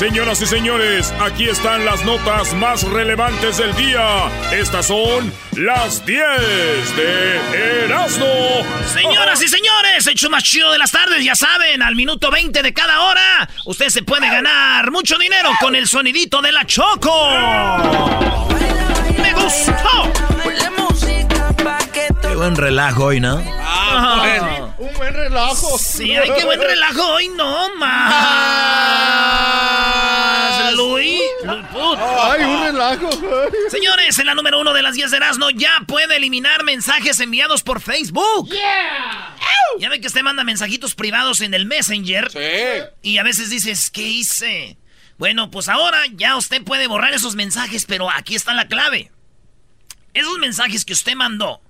Señoras y señores, aquí están las notas más relevantes del día. Estas son las 10 de Erasmo. Señoras y señores, hecho más chido de las tardes, ya saben, al minuto 20 de cada hora, usted se puede ganar mucho dinero con el sonidito de la Choco. Me gustó. Qué buen relajo hoy, ¿no? Ah, Un buen relajo. Sí, ay, qué buen relajo hoy, no más. Ay, un relajo. Señores, en la número uno de las 10 de Erasmo ya puede eliminar mensajes enviados por Facebook. Ya ve que usted manda mensajitos privados en el Messenger. Sí. Y a veces dices, ¿qué hice? Bueno, pues ahora ya usted puede borrar esos mensajes, pero aquí está la clave. Esos mensajes que usted mandó,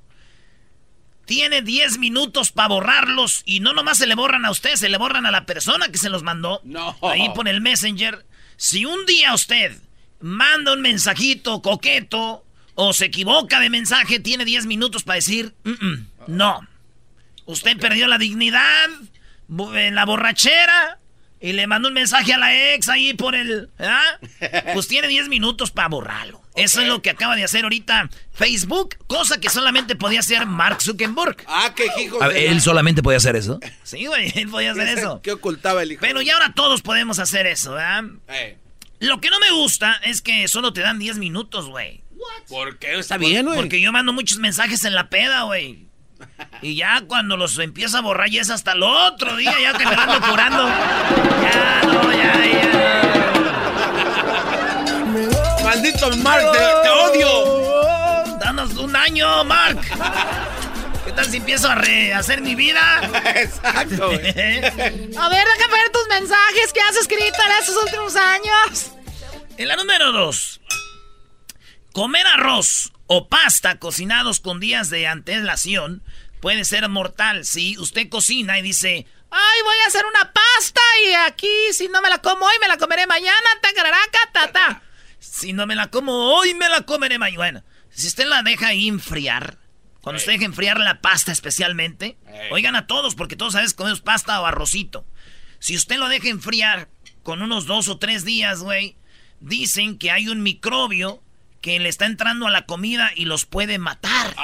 tiene 10 minutos para borrarlos y no nomás se le borran a usted, se le borran a la persona que se los mandó. No. Ahí por el Messenger. Si un día usted manda un mensajito coqueto o se equivoca de mensaje, tiene 10 minutos para decir, "Mm, mm, no. Usted perdió la dignidad en la borrachera y le mandó un mensaje a la ex ahí por el... ¿ah? Pues tiene 10 minutos para borrarlo. Eso es lo que acaba de hacer ahorita Facebook, cosa que solamente podía hacer Mark Zuckerberg. Ah, qué hijo ver, ¿Él solamente podía hacer eso? Sí, güey, él podía hacer eso. ¿Qué ocultaba el hijo? Pero ya ahora todos podemos hacer eso, ¿verdad? Eh, Lo que no me gusta es que solo te dan 10 minutos, güey. ¿Por qué? Está bien, güey. Porque yo mando muchos mensajes en la peda, güey. Y ya cuando los empiezo a borrar ya es hasta el otro día, ya que me ando curando. Ya, no, ya, ya. Maldito Mark, te, te odio. Danos un año, Mark. ¿Qué tal si empiezo a rehacer mi vida? Exacto. A ver, déjame ver tus mensajes que has escrito en estos últimos años. En la número dos. Comer arroz o pasta cocinados con días de antelación puede ser mortal si usted cocina y dice, Ay, voy a hacer una pasta y aquí, si no me la como hoy, me la comeré mañana. Tacararaca, ta, ta. si no me la como hoy, me la comeré mañana. Bueno, si usted la deja enfriar, cuando usted deja enfriar la pasta especialmente, oigan a todos, porque todos sabes comemos pasta o arrocito. Si usted lo deja enfriar con unos dos o tres días, güey, dicen que hay un microbio que le está entrando a la comida y los puede matar.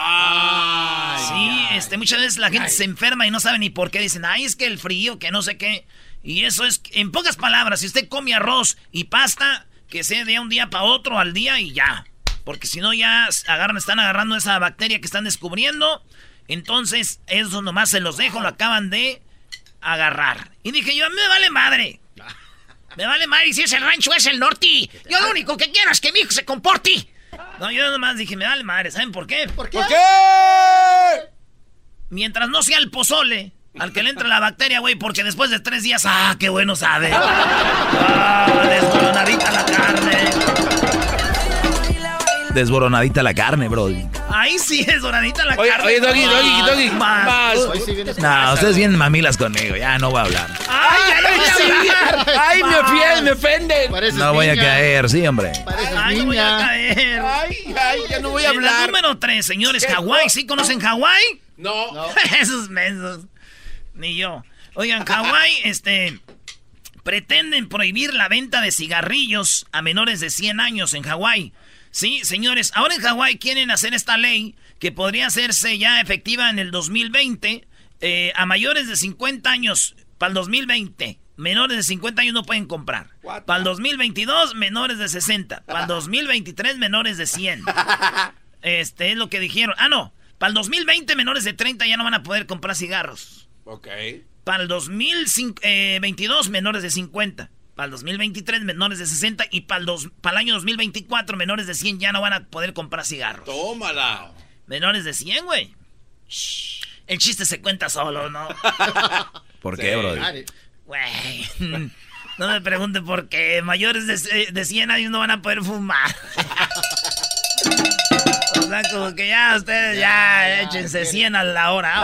Sí, este, muchas veces la gente se enferma y no sabe ni por qué. Dicen, ay, es que el frío, que no sé qué. Y eso es, en pocas palabras, si usted come arroz y pasta, que sea de un día para otro al día y ya. Porque si no, ya agarran, están agarrando esa bacteria que están descubriendo. Entonces, eso nomás se los dejo, lo acaban de agarrar. Y dije yo, me vale madre. Me vale madre y si es el rancho es el norte. Yo lo único que quiero es que mi hijo se comporte. No, yo nomás dije, me vale madre. ¿Saben por qué? ¿Por qué? Mientras no sea el pozole al que le entra la bacteria, güey, porque después de tres días, ¡ah, qué bueno sabe! ¡Ah, desboronadita la carne! Desboronadita la carne, bro. Ahí sí, desboronadita la Oye, carne. oye, Doggy, Doggy, Doggy. Más. Más. No, ustedes vienen mamilas conmigo. Ya no voy a hablar. ¡Ay, ya no voy a hablar! Ay, me ofende, me ofende. No voy a caer, sí, hombre. ¡Ay, no voy a caer! Ay, ay, ya no voy a En la hablar. número tres, señores, Hawái. ¿Sí conocen Hawái? No. Esos mensos. Ni yo. Oigan, Hawái, este. Pretenden prohibir la venta de cigarrillos a menores de 100 años en Hawái. Sí, señores, ahora en Hawái quieren hacer esta ley que podría hacerse ya efectiva en el 2020 eh, a mayores de 50 años para el 2020. Menores de 50 años no pueden comprar. Para el 2022, menores de 60. Para el 2023, menores de 100. Este es lo que dijeron. Ah, no. Para el 2020, menores de 30 ya no van a poder comprar cigarros. Ok. Para el 2022, menores de 50. Para el 2023, menores de 60. Y para el, para el año 2024, menores de 100 ya no van a poder comprar cigarros. Tómala. Menores de 100, güey. El chiste se cuenta solo, ¿no? ¿Por qué, bro? Güey. No me pregunten por qué. Mayores de, de 100 años no van a poder fumar. o sea, como que ya ustedes ya, échense 100 a la hora.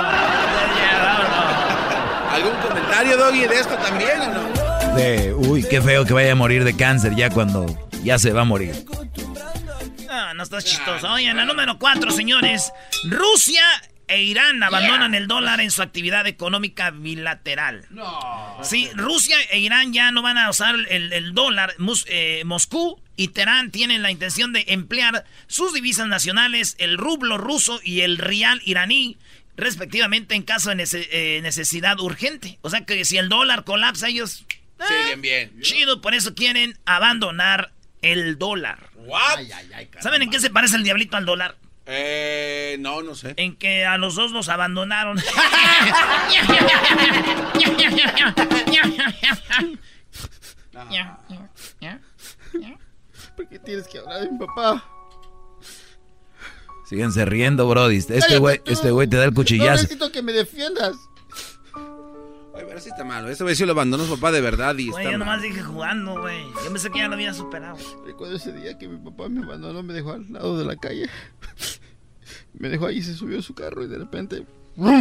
¿Algún comentario, Doggy, de esto también o no? De, uy, qué feo que vaya a morir de cáncer ya cuando ya se va a morir. No, no estás chistoso. Oye, en la número 4, señores. Rusia e Irán abandonan el dólar en su actividad económica bilateral. No. Sí, Rusia e Irán ya no van a usar el, dólar. Eh, Moscú y Teherán tienen la intención de emplear sus divisas nacionales, el rublo ruso y el rial iraní, respectivamente en caso de eh, necesidad urgente. O sea que si el dólar colapsa, ellos... Eh, Siguen bien. Chido, por eso quieren abandonar el dólar. ¿Saben en qué se parece el diablito al dólar? Eh, no, no sé. En que a los dos nos abandonaron. ¿Por qué tienes que hablar de mi papá? Síguense riendo, Brody. Este güey este güey te da el cuchillazo. No necesito que me defiendas. Ay, pero sí está malo. Ese güey sí lo abandonó su papá de verdad y Güey, yo nomás dije jugando, güey. Yo pensé que ya lo había superado. Recuerdo ese día que mi papá me abandonó, me dejó al lado de la calle. Me dejó ahí, se subió a su carro y de repente... Bye,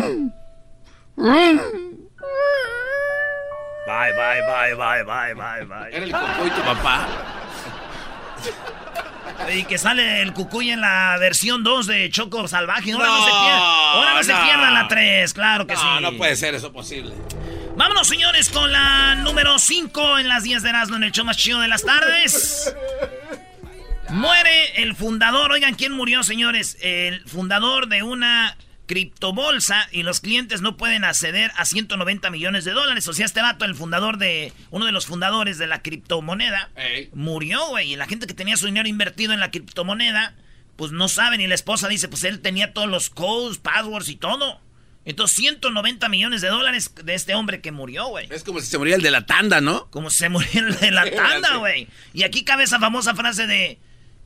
bye, bye, bye, bye, bye, bye. Era el cucuy tu papá. Y que sale el cucuy en la versión 2 de Choco Salvaje. Ahora no, se pierda. Ahora no, se pierda la 3, claro que sí. No, no puede ser eso posible. Vámonos, señores, con la número 5 en las 10 de Erasmo en el show más chido de las tardes. Muere el fundador, oigan, ¿quién murió, señores? El fundador de una criptobolsa y los clientes no pueden acceder a 190 millones de dólares. O sea, este vato, el fundador de, uno de los fundadores de la criptomoneda, murió, güey. Y la gente que tenía su dinero invertido en la criptomoneda, pues no sabe, ni la esposa dice, pues él tenía todos los codes, passwords y todo. Entonces, 190 millones de dólares de este hombre que murió, güey. Es como si se moría el de la tanda, ¿no? Como si se muriera el de la tanda, güey. Y aquí cabe esa famosa frase de...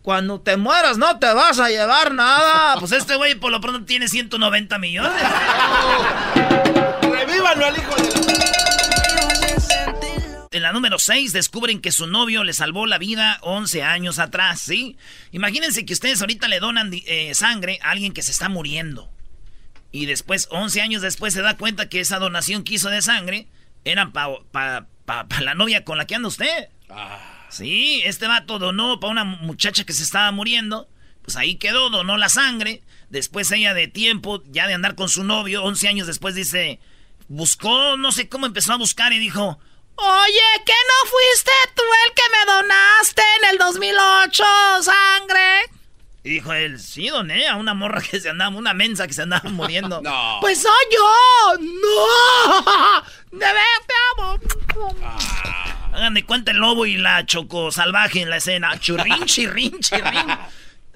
Cuando te mueras no te vas a llevar nada. Pues este güey por lo pronto tiene 190 millones. ¡Revívalo al hijo de la... En la número 6 descubren que su novio le salvó la vida 11 años atrás, ¿sí? Imagínense que ustedes ahorita le donan eh, sangre a alguien que se está muriendo. Y después, 11 años después, se da cuenta que esa donación que hizo de sangre era para la novia con la que anda usted. Ah. Sí, este vato donó para una muchacha que se estaba muriendo. Pues ahí quedó, donó la sangre. Después ella de tiempo, ya de andar con su novio, 11 años después dice, buscó, no sé cómo empezó a buscar y dijo, Oye, ¿qué no fuiste tú el que me donaste en el 2008 sangre? Y dijo él, sí, doné a una morra que se andaba, una mensa que se andaba muriendo. no. Pues soy yo. No. De ver, te amo. Ah. Hagan de cuenta el lobo y la choco salvaje en la escena. Churrin, chirrin, chirrin.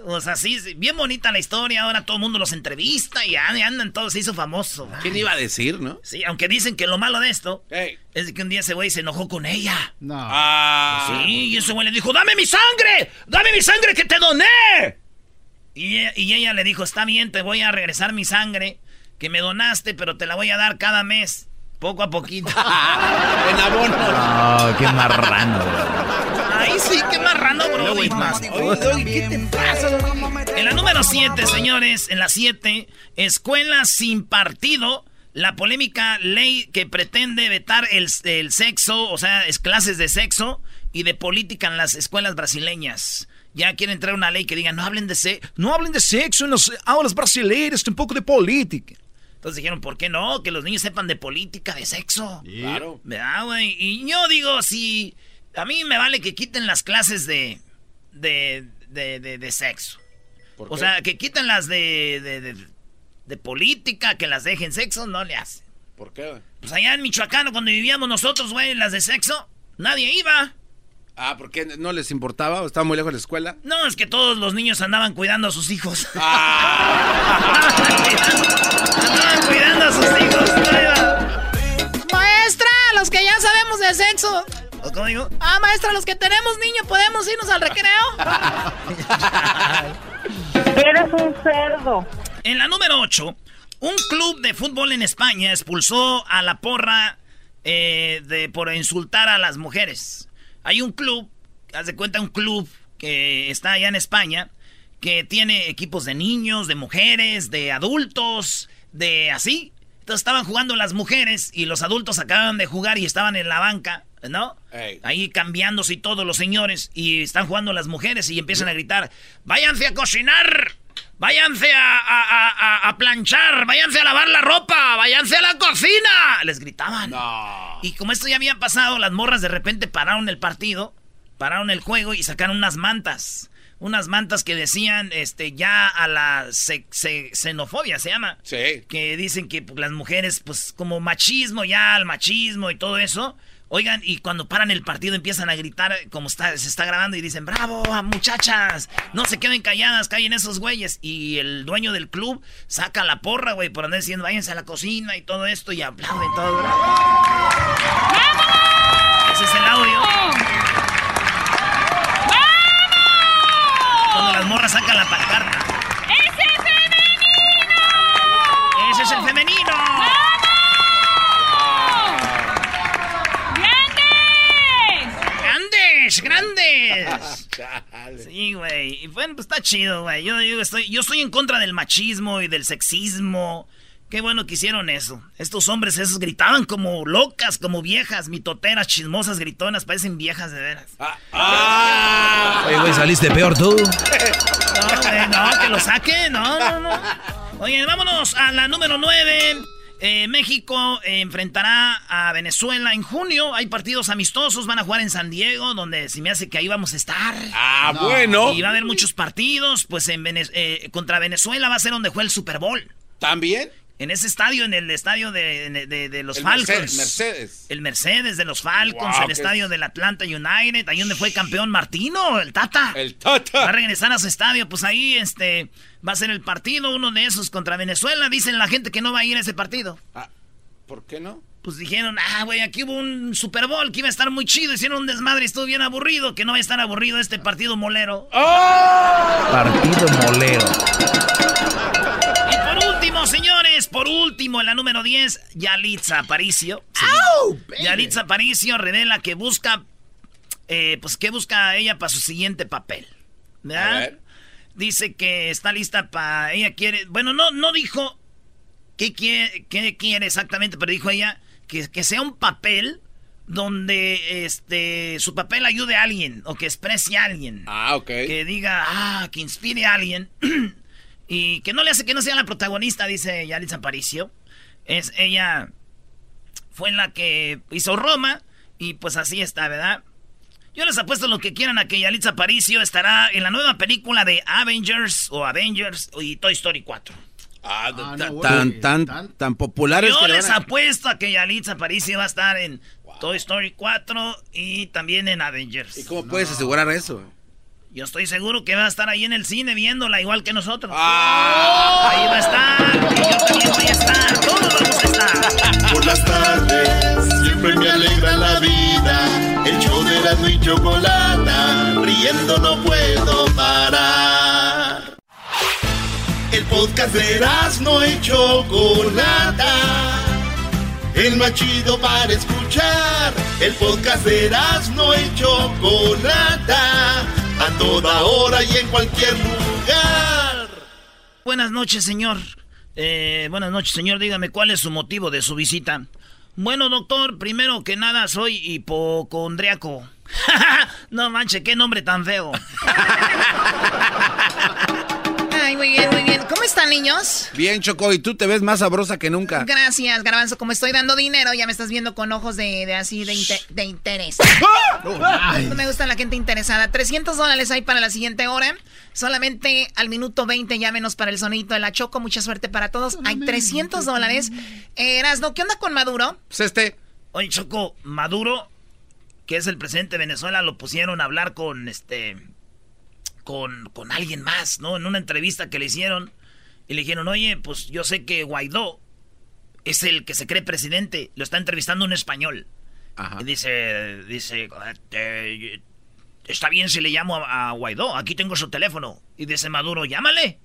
O sea, sí, bien bonita la historia. Ahora todo el mundo los entrevista y andan todos, se hizo famoso. ¿Quién iba a decir, no? Sí, aunque dicen que lo malo de esto es que un día ese güey se enojó con ella. No. Ah. Sí, y ese güey le dijo: ¡Dame mi sangre! ¡Dame mi sangre que te doné! Y ella, le dijo, está bien, te voy a regresar mi sangre que me donaste, pero te la voy a dar cada mes, poco a poquito. en abono. No, qué marrano, Ay, sí, qué marrano, bro. ¿Qué te pasa? En la número 7, señores, en la 7, escuelas sin partido. La polémica ley que pretende vetar el, el sexo, o sea, es clases de sexo y de política en las escuelas brasileñas ya quiere entrar una ley que diga no hablen de sexo, no hablen de sexo en las aulas brasileñas, un poco de política. Entonces dijeron, ¿por qué no? Que los niños sepan de política, de sexo. Claro. ¿Verdad, güey? Y yo digo, si a mí me vale que quiten las clases de, de, de, de, de sexo. ¿Por O qué? sea, que quiten las de, de, de, de política, que las dejen sexo, no le hace. ¿Por qué? güey? Pues allá en Michoacán, cuando vivíamos nosotros, güey, las de sexo, nadie iba. Ah, ¿por qué no les importaba? ¿O ¿Estaba muy lejos de la escuela? No, es que todos los niños andaban cuidando a sus hijos. andaban cuidando a sus hijos. Maestra, los que ya sabemos de sexo. ¿O cómo digo? Ah, maestra, los que tenemos niños, ¿podemos irnos al recreo? Eres un cerdo. En la número 8, un club de fútbol en España expulsó a la porra eh, de, por insultar a las mujeres. Hay un club, haz de cuenta, un club que está allá en España, que tiene equipos de niños, de mujeres, de adultos, de así. Entonces estaban jugando las mujeres y los adultos acaban de jugar y estaban en la banca, ¿no? Ahí cambiándose y todos los señores y están jugando las mujeres y empiezan a gritar, váyanse a cocinar, váyanse a, a- a- a- planchar, váyanse a lavar la ropa, váyanse a la cocina. Les gritaban. No. Y como esto ya había pasado, las morras de repente pararon el partido, pararon el juego y sacaron unas mantas. Unas mantas que decían, este, ya a la xenofobia se llama. Sí. Que dicen que pues, las mujeres, pues como machismo ya, al machismo y todo eso. Oigan, y cuando paran el partido empiezan a gritar como está, se está grabando y dicen, bravo, muchachas, no se queden calladas, callen esos güeyes. Y el dueño del club saca la porra, güey, por andar diciendo, váyanse a la cocina y todo esto y aplauden todo. Ese es el audio. Cuando las morras sacan la pancarta. ¡Ese es femenino! Ese es el femenino. ¡Grandes! Sí, güey. Y bueno, pues está chido, güey. Yo, yo estoy, yo estoy en contra del machismo y del sexismo. Qué bueno que hicieron eso. Estos hombres esos gritaban como locas, como viejas, mitoteras, chismosas, gritonas, parecen viejas de veras. Ah, ah. Oye, güey, saliste peor tú. No, güey, no, que lo saquen, no, no, no. Oye, vámonos a la número 9. México eh, enfrentará a Venezuela en junio. Hay partidos amistosos, van a jugar en San Diego, donde se me hace que ahí vamos a estar. Ah, bueno. Y va a haber muchos partidos, pues en Vene- eh, contra Venezuela va a ser donde juega el Super Bowl. ¿También? En ese estadio, en el estadio de, de- de- de los El Falcons. Mercedes, Mercedes. El Mercedes de los Falcons, Wow, el estadio del Atlanta United, ahí donde fue campeón Martino, el Tata. El Va a Tata. regresar a su estadio, pues ahí este va a ser el partido, uno de esos contra Venezuela. Dicen la gente que no va a ir a ese partido. Ah, ¿Por qué no? Pues dijeron, ah, güey, aquí hubo un Super Bowl que iba a estar muy chido. Hicieron un desmadre y estuvo bien aburrido. Que no va a estar aburrido este partido molero. Partido molero. Señores, por último, en la número 10, Yalitza Aparicio. Sí. Yalitza Aparicio revela que busca, eh, pues, ¿qué busca ella para su siguiente papel? ¿Verdad? A ver. Dice que está lista para, ella quiere, bueno, no, no dijo qué quiere, qué quiere exactamente, pero dijo ella que, que sea un papel donde, este, su papel ayude a alguien o que exprese a alguien Ah, ok. que diga, ah, que inspire a alguien. y que no le hace que no sea la protagonista, dice Yalitza Aparicio. Es ella fue la que hizo Roma y pues así está, ¿verdad? Yo les apuesto lo que quieran a que Yalitza Aparicio estará en la nueva película de Avengers o Avengers y Toy Story 4. Ah, Ah, no, tan, tan, Tan- tan populares Yo que le les a- apuesto a que Yalitza Aparicio va a estar en Toy Story 4 y también en Avengers. ¿Y cómo puedes asegurar eso? Yo estoy seguro que va a estar ahí en el cine viéndola igual que nosotros. Ah. Ahí va a estar, y yo también voy a estar, todos vamos a estar. Por las tardes siempre me alegra la vida. El show de la y chocolata, riendo no puedo parar. El podcast de no y chocolata. El más chido para escuchar. El podcast de no y chocolata. A toda hora y en cualquier lugar. Buenas noches, señor. Eh, buenas noches, señor. Dígame cuál es su motivo de su visita. Bueno, doctor, primero que nada soy hipocondriaco. no manche, qué nombre tan feo. Ay, muy bien, muy bien. ¿Cómo están, niños? Bien, Choco, y tú te ves más sabrosa que nunca. Gracias, Garbanzo. Como estoy dando dinero, ya me estás viendo con ojos de, así, de, de interés. no me gusta la gente interesada. 300 dólares hay para la siguiente hora. Solamente al minuto 20 llámenos para el sonito de la Choco. Mucha suerte para todos. Hay 300 dólares. Eh, Erasno, ¿qué onda con Maduro? Pues este... Oye, Choco, Maduro, que es el presidente de Venezuela, lo pusieron a hablar con este con, alguien más, ¿no? En una entrevista que le hicieron y le dijeron, oye, pues yo sé que Guaidó es el que se cree presidente, lo está entrevistando un español. Y dice, dice, está bien si le llamo a, Guaidó, aquí tengo su teléfono. Y dice Maduro, llámale,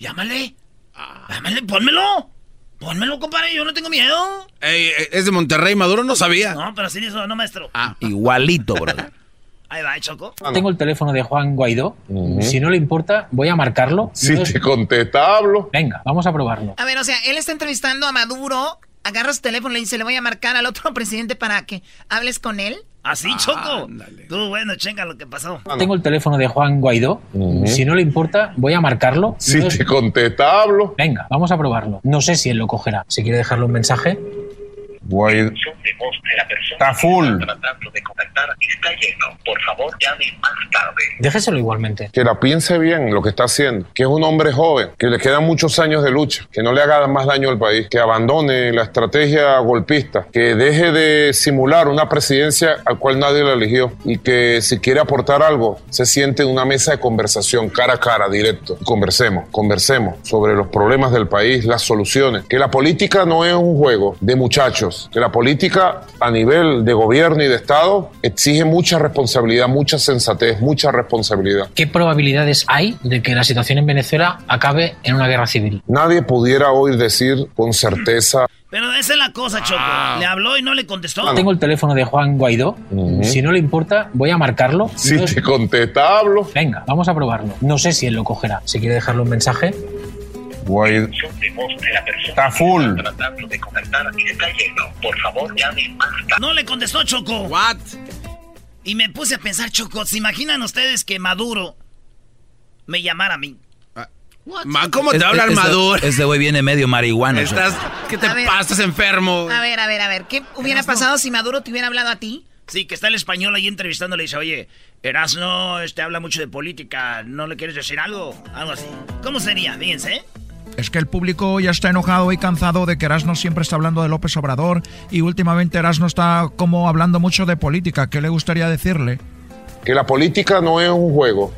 llámale, ah. llámale, pónmelo. Pónmelo, compadre, yo no tengo miedo. es de Monterrey, Maduro no sabía. No, pero sí dice, no, maestro. Ah, igualito, bro. Ahí va, Choco. Tengo el teléfono de Juan Guaidó. Si no le importa, voy a marcarlo. Si te contesta, hablo. Venga, vamos a probarlo. A ver, o sea, él está entrevistando a Maduro, agarra su teléfono y le dice, le voy a marcar al otro presidente para que hables con él. Así, ¿Ah, Choco. Tú, bueno, chenga lo que pasó. Tengo el teléfono de Juan Guaidó. Si no le importa, voy a marcarlo. Si te contesta, hablo. Venga, vamos a probarlo. No sé si él lo cogerá. Si quiere dejarle un mensaje. Guaidó. Está full. Por favor, llame más tarde. Déjeselo igualmente. Que la piense bien lo que está haciendo. Que es un hombre joven, que le quedan muchos años de lucha, que no le haga más daño al país, que abandone la estrategia golpista, que deje de simular una presidencia al cual nadie la eligió y que si quiere aportar algo, se siente en una mesa de conversación cara a cara, directo. Conversemos, conversemos sobre los problemas del país, las soluciones. Que la política no es un juego de muchachos, que la política a nivel de gobierno y de Estado exige mucha responsabilidad, mucha sensatez, mucha responsabilidad. ¿Qué probabilidades hay de que la situación en Venezuela acabe en una guerra civil? Nadie pudiera hoy decir con certeza. Pero esa es la cosa, Choco. Ah. Le habló y no le contestó. Tengo el teléfono de Juan Guaidó. Si no le importa, voy a marcarlo. Si te contesta, hablo. Venga, vamos a probarlo. No sé si él lo cogerá. Si quiere dejarle un mensaje. Guaidó. Está full. Por favor, llame No le contestó Choco. What? Y me puse a pensar, Choco, ¿se imaginan ustedes que Maduro me llamara a mí? Ah, ¿Cómo te habla el Maduro? Este güey viene medio marihuana. ¿Qué te pasa? ¿Estás enfermo? A ver, a ver, a ver. ¿Qué hubiera pasado si Maduro te hubiera hablado a ti? Sí, que está el español ahí entrevistándole y dice, oye, Erasno este habla mucho de política, ¿no le quieres decir algo? Algo así. ¿Cómo sería? Fíjense, ¿eh? Es que el público ya está enojado y cansado de que Erasmo siempre está hablando de López Obrador y últimamente Erasmo está como hablando mucho de política. ¿Qué le gustaría decirle? Que la política no es un juego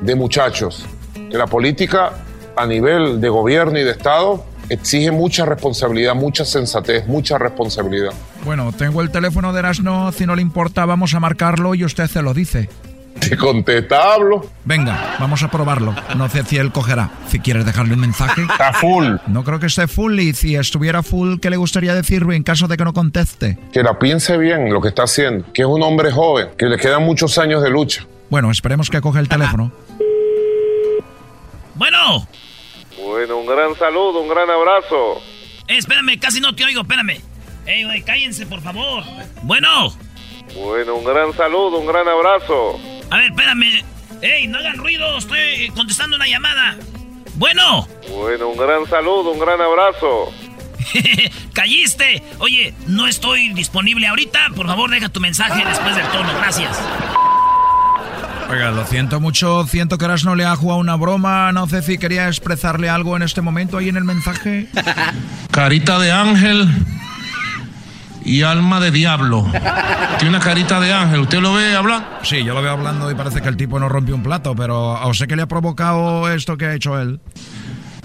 de muchachos. Que la política a nivel de gobierno y de Estado exige mucha responsabilidad, mucha sensatez, mucha responsabilidad. Bueno, tengo el teléfono de Erasmo, si no le importa vamos a marcarlo y usted se lo dice. Te contesta, hablo. Venga, vamos a probarlo. No sé si él cogerá. Si quieres dejarle un mensaje. Está full. No creo que esté full y si estuviera full, ¿qué le gustaría decirle en caso de que no conteste? Que la piense bien lo que está haciendo. Que es un hombre joven, que le quedan muchos años de lucha. Bueno, esperemos que coge el teléfono. Bueno. Bueno, un gran saludo, un gran abrazo. Eh, espérame, casi no te oigo, espérame. Ey, güey, cállense, por favor. Bueno. Bueno, un gran saludo, un gran abrazo. A ver, espérame. ¡Ey, no hagan ruido! Estoy contestando una llamada. Bueno. Bueno, un gran saludo, un gran abrazo. ¡Calliste! Oye, no estoy disponible ahorita. Por favor, deja tu mensaje después del tono. Gracias. Oiga, lo siento mucho. Siento que no le ha jugado una broma. No sé si quería expresarle algo en este momento ahí en el mensaje. Carita de ángel y alma de diablo. Tiene una carita de ángel. ¿Usted lo ve hablando? Sí, yo lo veo hablando y parece que el tipo no rompe un plato, pero ¿a usted qué le ha provocado esto que ha hecho él?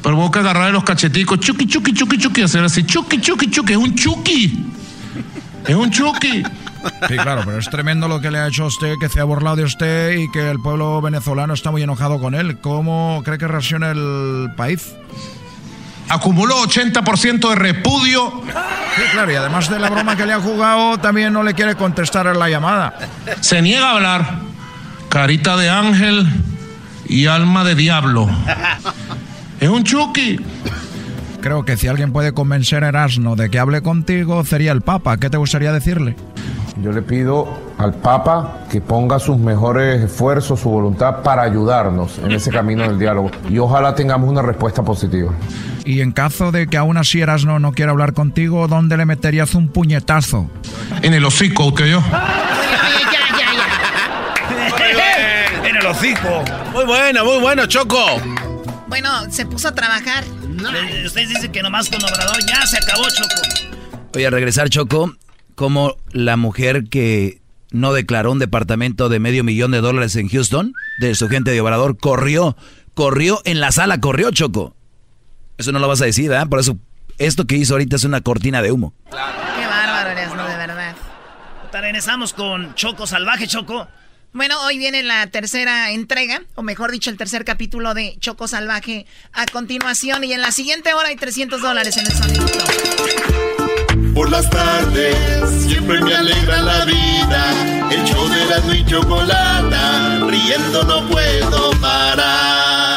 Provoca agarrar los cacheticos, chuki, chuki, chuki, chuki, hacer así, chuki, chuki, chuki, es un chuki. Es un chuki. Sí, claro, pero es tremendo lo que le ha hecho a usted, que se ha burlado de usted y que el pueblo venezolano está muy enojado con él. ¿Cómo cree que reacciona el país? Acumuló 80% de repudio. Sí, claro, y además de la broma que le ha jugado, también no le quiere contestar a la llamada. Se niega a hablar. Carita de ángel y alma de diablo. Es un chuki. Creo que si alguien puede convencer a Erasmo de que hable contigo, sería el Papa. ¿Qué te gustaría decirle? Yo le pido al Papa que ponga sus mejores esfuerzos, su voluntad para ayudarnos en ese camino del diálogo y ojalá tengamos una respuesta positiva. Y en caso de que aún así Erasno no quiera hablar contigo, ¿dónde le meterías un puñetazo? En el hocico, usted yo. en el hocico. Muy bueno, muy bueno, Choco. Bueno, se puso a trabajar. Ustedes dicen que nomás con Obrador ya se acabó, Choco. Voy a regresar, Choco, como la mujer que no declaró un departamento de medio millón de dólares en Houston, de su gente de Obrador, corrió, corrió en la sala, corrió, Choco. Eso no lo vas a decir, ¿verdad? Por eso, esto que hizo ahorita es una cortina de humo. Qué bárbaro eres, ¿no? De verdad. Regresamos con Choco Salvaje, Choco. Bueno, hoy viene la tercera entrega, o mejor dicho, el tercer capítulo de Choco Salvaje a continuación. Y en la siguiente hora hay 300 dólares en el sonido. Por las tardes siempre me alegra la vida. El show de la y chocolata, riendo no puedo parar.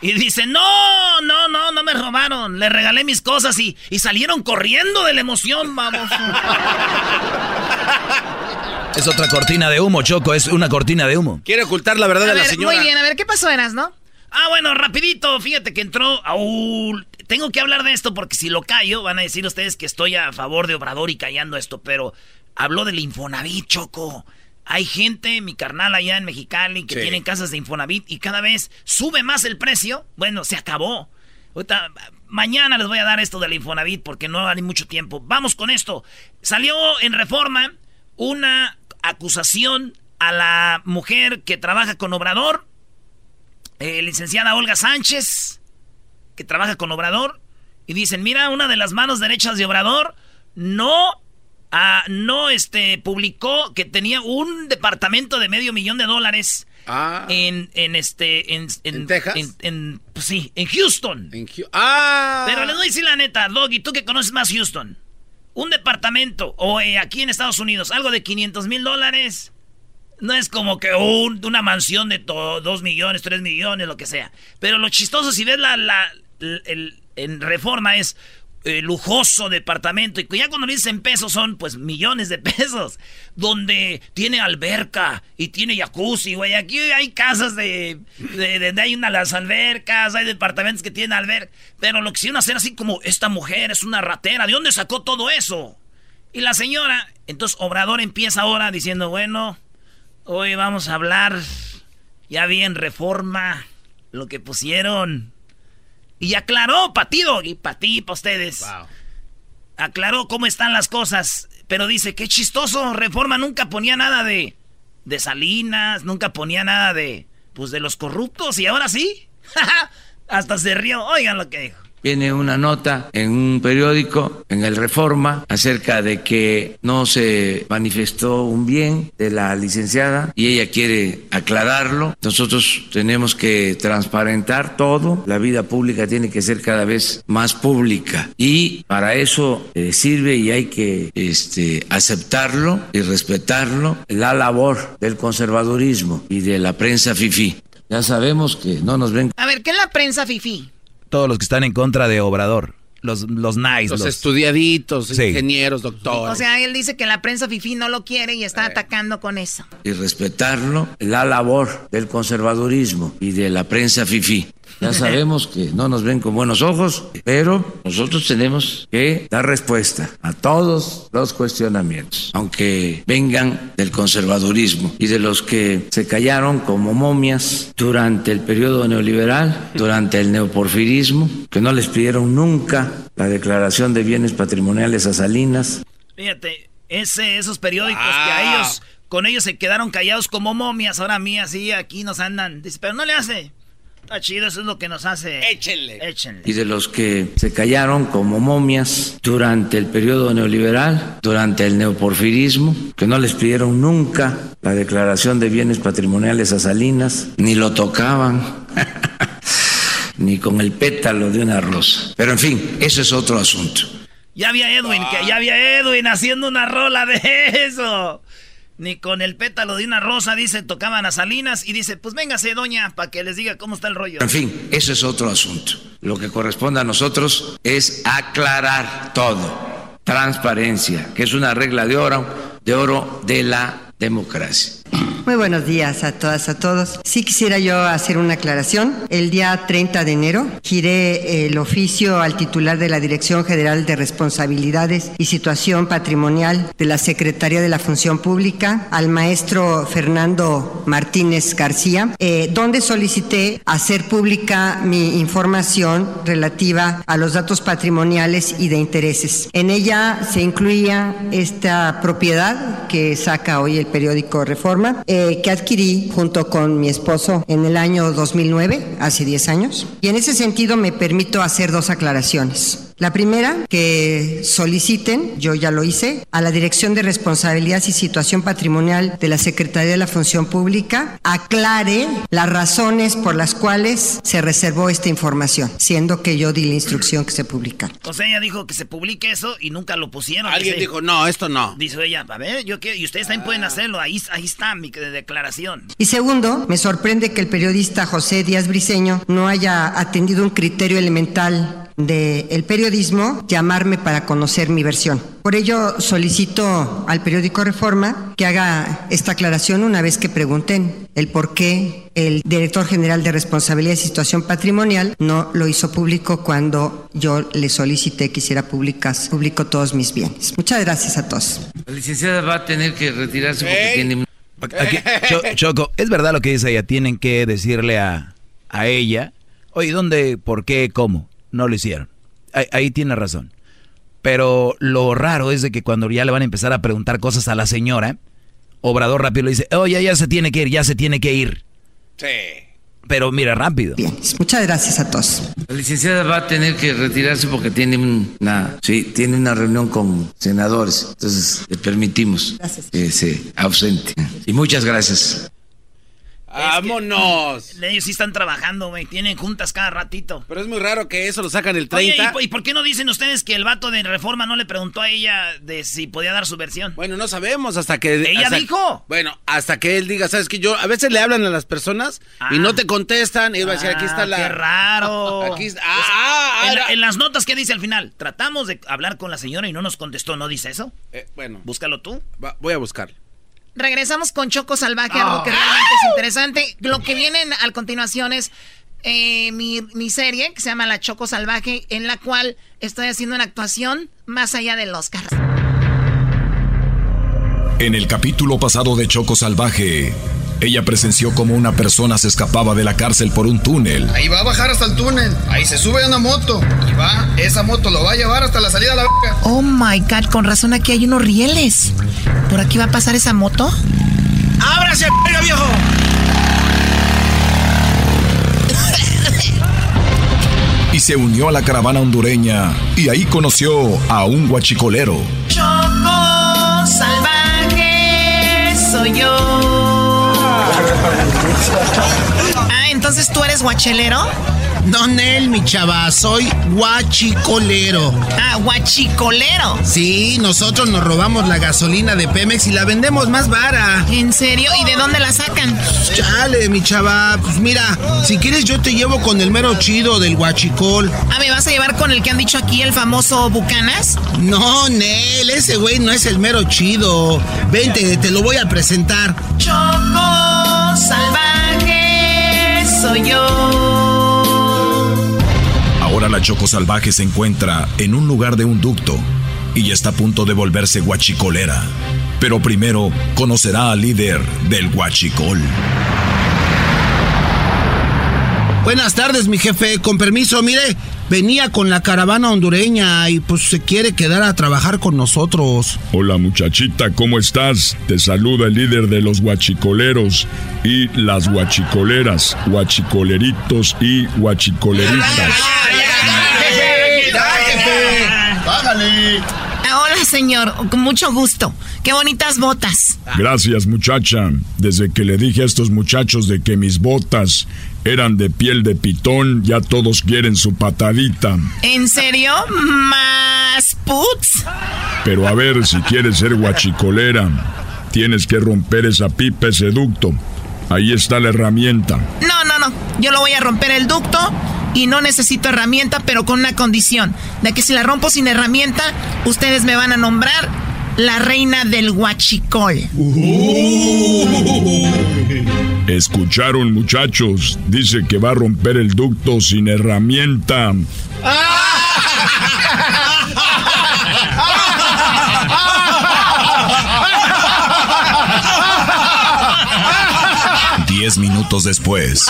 Y dice, no, no, no, no me robaron. Le regalé mis cosas y, y salieron corriendo de la emoción, vamos. Es otra cortina de humo, Choco, es una cortina de humo. Quiere ocultar la verdad A de la señora. Muy bien, a ver, ¿qué pasó, Eras, no? Ah, bueno, rapidito, fíjate que entró Aul. Tengo que hablar de esto porque si lo callo van a decir ustedes que estoy a favor de Obrador y callando esto, pero habló del Infonavit, Choco. Hay gente, mi carnal allá en Mexicali, que Sí. tienen casas de Infonavit y cada vez sube más el precio. Bueno, se acabó. Ahorita, mañana les voy a dar esto del Infonavit porque no hay mucho tiempo. Vamos con esto. Salió en reforma una acusación a la mujer que trabaja con Obrador, eh, licenciada Olga Sánchez, que trabaja con Obrador, y dicen, mira, una de las manos derechas de Obrador no, ah, no este, publicó que tenía un departamento de medio millón de dólares Ah. en, en este, en, ¿En Texas? en- en- pues sí, en Houston. En ah. Pero les voy a decir la neta, Doggy, tú que conoces más Houston. Un departamento, o eh, aquí en Estados Unidos, algo de 500 mil dólares. No es como que un- una mansión de 2 millones, 3 millones, lo que sea. Pero lo chistoso, si ves la, la- el- el- en reforma, es eh, lujoso departamento. Y ya cuando lo dices en pesos son pues millones de pesos. Donde tiene alberca y tiene jacuzzi, güey. Aquí hay casas de, de, hay una las albercas, hay departamentos que tienen alberca. Pero lo quisieron hacer así como esta mujer es una ratera. ¿De dónde sacó todo eso? Y la señora, entonces Obrador empieza ahora diciendo, bueno, hoy vamos a hablar, ya vi en reforma lo que pusieron. Y aclaró, para ti, Doggy, para ti, para ustedes. Aclaró cómo están las cosas. Pero dice, qué chistoso, reforma nunca ponía nada de, de Salinas, nunca ponía nada de, pues de los corruptos. Y ahora sí. Hasta se rió. Oigan lo que dijo. Viene una nota en un periódico, en el Reforma, acerca de que no se manifestó un bien de la licenciada y ella quiere aclararlo. Nosotros tenemos que transparentar todo. La vida pública tiene que ser cada vez más pública y para eso eh, sirve y hay que este, aceptarlo y respetarlo la labor del conservadurismo y de la prensa fifí. Ya sabemos que no nos ven A ver, ¿qué es la prensa fifi? Todos los que están en contra de Obrador. Los, los nice. Los estudiaditos, Sí. ingenieros, doctores. O sea, él dice que la prensa fifi no lo quiere y está atacando con eso. y respetarlo, la labor del conservadurismo y de la prensa fifí. Ya sabemos que no nos ven con buenos ojos, pero nosotros tenemos que dar respuesta a todos los cuestionamientos, aunque vengan del conservadurismo y de los que se callaron como momias durante el periodo neoliberal, durante el neoporfirismo, que no les pidieron nunca la declaración de bienes patrimoniales a Salinas, Fíjate, ese, esos periódicos que Ah. a ellos, con ellos se quedaron callados como momias, ahora a mí así, aquí nos andan. Dice, pero no le hace. Está chido, eso es lo que nos hace. Échenle. Échenle. Y de los que se callaron como momias durante el periodo neoliberal, durante el neoporfirismo, que no les pidieron nunca la declaración de bienes patrimoniales a Salinas, ni lo tocaban. ni con el pétalo de una rosa. Pero en fin, eso es otro asunto. Ya había Edwin, que ya había Edwin haciendo una rola de eso. Ni con el pétalo de una rosa, dice, tocaban a Salinas y dice, pues véngase, doña, para que les diga cómo está el rollo. En fin, eso es otro asunto. Lo que corresponde a nosotros es aclarar todo. Transparencia, que es una regla de oro, de oro de la democracia. Muy buenos días a todas, a todos. Sí quisiera yo hacer una aclaración. El día 30 de enero giré el oficio al titular de la Dirección General de Responsabilidades y Situación Patrimonial de la Secretaría de la Función Pública, al maestro Fernando Martínez García, eh, donde solicité hacer pública mi información relativa a los datos patrimoniales y de intereses. En ella se incluía esta propiedad que saca hoy el periódico Reforma. Eh, que adquirí junto con mi esposo en el año 2009, hace 10 años. Y en ese sentido me permito hacer dos aclaraciones. La primera, que soliciten, yo ya lo hice, a la Dirección de Responsabilidad y Situación Patrimonial de la Secretaría de la Función Pública, aclare las razones por las cuales se reservó esta información, siendo que yo di la instrucción que se publicara. O sea, ella dijo que se publique eso y nunca lo pusieron. Alguien dijo, no, esto no. Dice ella, a ver, yo quiero, y ustedes también pueden hacerlo, ahí, ahí está mi declaración. Y segundo, me sorprende que el periodista José Díaz Briceño no haya atendido un criterio elemental del periodismo llamarme para conocer mi versión. Por ello solicito al periódico Reforma que haga esta aclaración una vez que pregunten el por qué el director general de responsabilidad y situación patrimonial no lo hizo público cuando yo le solicité que hiciera públicas, público todos mis bienes. Muchas gracias a todos. La licenciada va a tener que retirarse porque tiene... Choco, es verdad lo que dice ella, tienen que decirle a, a ella, oye, ¿dónde, por qué, cómo? No lo hicieron. Ahí, tiene razón. Pero lo raro es de que cuando ya le van a empezar a preguntar cosas a la señora, Obrador rápido le dice, oye, ya se tiene que ir, ya se tiene que ir. Sí. Pero mira, rápido. Bien, muchas gracias a todos. La licenciada va a tener que retirarse porque tiene una, sí, tiene una reunión con senadores. Entonces le permitimos que se ausente. Y muchas gracias. ¡Vámonos! ellos sí están trabajando, güey. Tienen juntas cada ratito. Pero es muy raro que eso lo sacan el 30. Oye, ¿y, por qué no dicen ustedes que el vato de Reforma no le preguntó a ella de si podía dar su versión? Bueno, no sabemos hasta que... ¿Ella dijo? Bueno, hasta que él diga, ¿sabes que Yo a veces le hablan a las personas y no ah. te contestan y va a decir, aquí está ah, la... ¡Qué raro! Aquí está... Ah, en, en, las notas, ¿qué dice al final? Tratamos de hablar con la señora y no nos contestó, ¿no dice eso? Eh, bueno. Búscalo tú. voy a buscarlo. Regresamos con Choco Salvaje, algo que realmente es interesante. Lo que viene a continuación es eh, mi, mi, serie que se llama La Choco Salvaje, en la cual estoy haciendo una actuación más allá del Oscar. En el capítulo pasado de Choco Salvaje, ella presenció como una persona se escapaba de la cárcel por un túnel. Ahí va a bajar hasta el túnel. Ahí se sube a una moto. Y va, esa moto lo va a llevar hasta la salida de la boca. Oh my god, con razón aquí hay unos rieles. ¿Por aquí va a pasar esa moto? ¡Ábrase, viejo! y se unió a la caravana hondureña y ahí conoció a un guachicolero. Ah, entonces tú eres guachelero. No, Nel, mi chava, soy guachicolero. Ah, guachicolero. Sí, nosotros nos robamos la gasolina de Pemex y la vendemos más vara. ¿En serio? ¿Y de dónde la sacan? Chale, mi chava, pues mira, si quieres yo te llevo con el mero chido del guachicol. Ah, ¿me vas a llevar con el que han dicho aquí, el famoso Bucanas? No, Nel, ese güey no es el mero chido. Vente, te lo voy a presentar. Choco salvaje soy yo. La Choco Salvaje se encuentra en un lugar de un ducto y está a punto de volverse guachicolera. Pero primero conocerá al líder del guachicol. Buenas tardes, mi jefe. Con permiso, mire, venía con la caravana hondureña y pues se quiere quedar a trabajar con nosotros. Hola muchachita, ¿cómo estás? Te saluda el líder de los guachicoleros y las guachicoleras, guachicoleritos y guachicoleritas. ¡Bájale! Hola, señor. Con mucho gusto. Qué bonitas botas. Gracias, muchacha. Desde que le dije a estos muchachos de que mis botas eran de piel de pitón, ya todos quieren su patadita. ¿En serio? ¿Más puts? Pero a ver, si quieres ser guachicolera, tienes que romper esa pipa, ese ducto. Ahí está la herramienta. No, no, no. Yo lo voy a romper el ducto y no necesito herramienta, pero con una condición. De que si la rompo sin herramienta, ustedes me van a nombrar la reina del huachicol. Escucharon muchachos, dice que va a romper el ducto sin herramienta. Diez minutos después.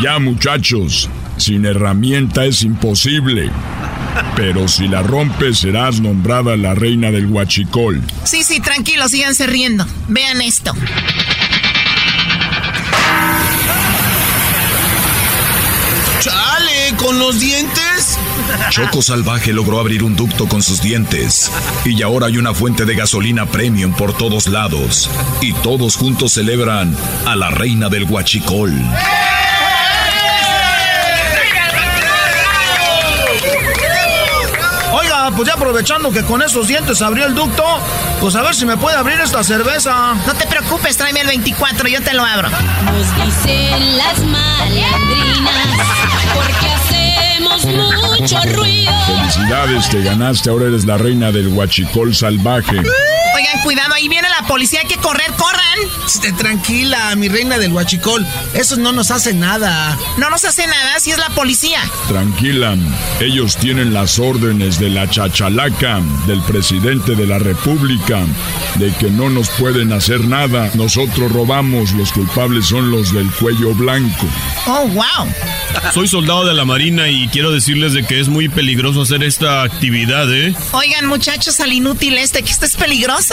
Ya muchachos, sin herramienta es imposible. Pero si la rompes serás nombrada la reina del huachicol. Sí, sí, tranquilo, síganse riendo. Vean esto. ¡Chale! ¿Con los dientes? Choco Salvaje logró abrir un ducto con sus dientes. Y ahora hay una fuente de gasolina premium por todos lados. Y todos juntos celebran a la reina del huachicol. Oiga, pues ya aprovechando que con esos dientes abrió el ducto, pues a ver si me puede abrir esta cerveza. No te preocupes, tráeme el 24, yo te lo abro. Nos dicen las malandrinas porque hacemos mucho ruido. Felicidades, te ganaste, ahora eres la reina del huachicol salvaje. Oigan, cuidado, ahí viene la policía, hay que correr, corran. Esté tranquila, mi reina del huachicol. Eso no nos hace nada. No nos hace nada si es la policía. Tranquila, ellos tienen las órdenes de la chachalaca, del presidente de la república, de que no nos pueden hacer nada. Nosotros robamos, los culpables son los del cuello blanco. Oh, wow. Soy soldado de la Marina y quiero decirles de que es muy peligroso hacer esta actividad, ¿eh? Oigan, muchachos, al inútil este, que esto es peligroso.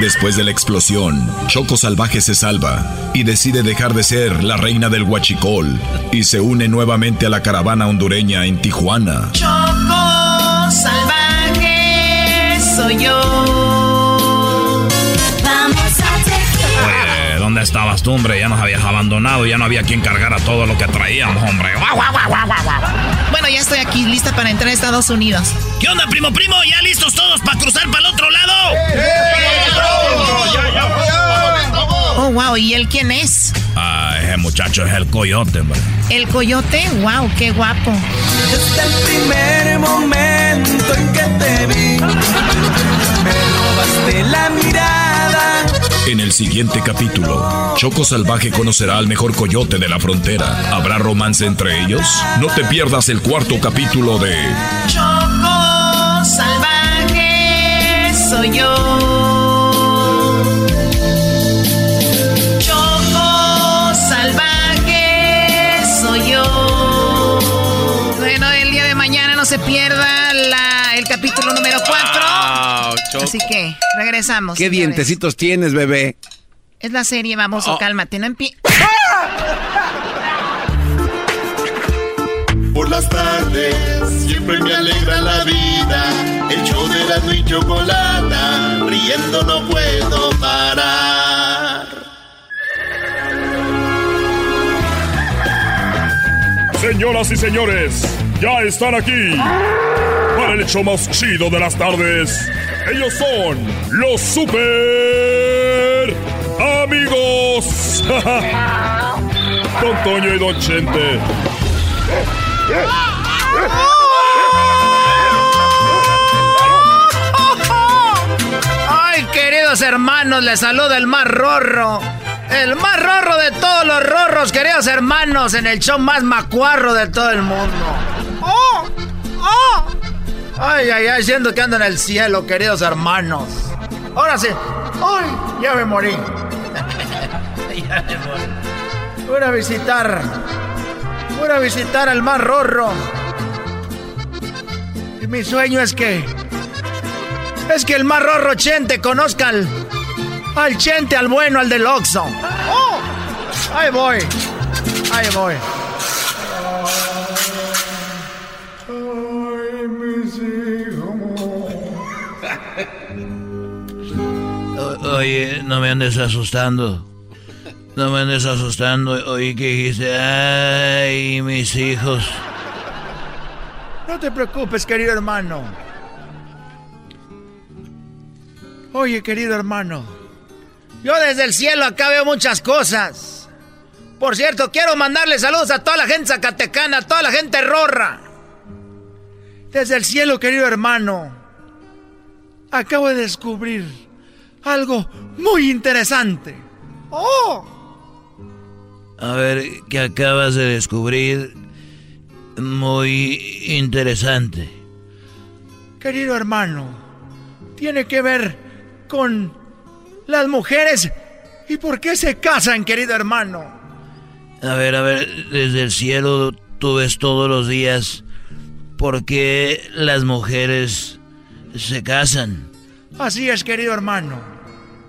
Después de la explosión, Choco Salvaje se salva y decide dejar de ser la reina del huachicol y se une nuevamente a la caravana hondureña en Tijuana. Choco salvaje soy yo. ¿Dónde estabas tú, hombre? Ya nos habías abandonado, ya no había quien cargara todo lo que traíamos, hombre. ¡Guau, guau, guau, guau, guau, guau! Bueno, ya estoy aquí lista para entrar a Estados Unidos. ¿Qué onda, primo, primo? ¿Ya listos todos para cruzar para el otro lado? Oh, wow, ¿y él quién es? Ah, ese muchacho es el coyote, hombre. ¿El coyote? Wow, qué guapo. Desde el primer momento en que te vi, me robaste la mirada. En el siguiente capítulo, Choco Salvaje conocerá al mejor coyote de la frontera. ¿Habrá romance entre ellos? No te pierdas el cuarto capítulo de Choco salvaje soy yo. Choco salvaje soy yo. Bueno, el día de mañana no se pierda la- el capítulo número 4. Así que regresamos. ¿Qué señores. dientecitos tienes, bebé? Es la serie, vamos, Oh. cálmate, no empie... Por las tardes siempre me alegra la vida. El show de la y chocolata, riendo no puedo parar. Señoras y señores, ya están aquí para el hecho más chido de las tardes. Ellos son los super amigos. Don Toño y Don Chente. Ay, queridos hermanos, les saluda el más rorro. El más rorro de todos los rorros, queridos hermanos, en el show más macuarro de todo el mundo. ¡Oh! ¡Oh! Ay, ay, ay, siento que ando en el cielo, queridos hermanos. Ahora sí. ¡Ay! Ya me morí. ya me morí. Voy a visitar. Voy a visitar al más rorro. Y mi sueño es que. Es que el más rorro Chente conozca al. Al Chente, al bueno, al del Oxxo. ¡Oh! Ahí voy. Ahí voy. Ay, mis O- Oye, no me andes asustando. No me andes asustando. Oye, que dijiste, ay, mis hijos. No te preocupes, querido hermano. Oye, querido hermano. Yo desde el cielo acá veo muchas cosas. Por cierto, quiero mandarle saludos a toda la gente zacatecana, a toda la gente rorra. Desde el cielo, querido hermano. Acabo de descubrir algo muy interesante. ¡Oh! A ver, ¿qué acabas de descubrir? Muy interesante. Querido hermano, tiene que ver con las mujeres y por qué se casan, querido hermano. A ver, a ver, desde el cielo tú ves todos los días por qué las mujeres se casan. Así es, querido hermano.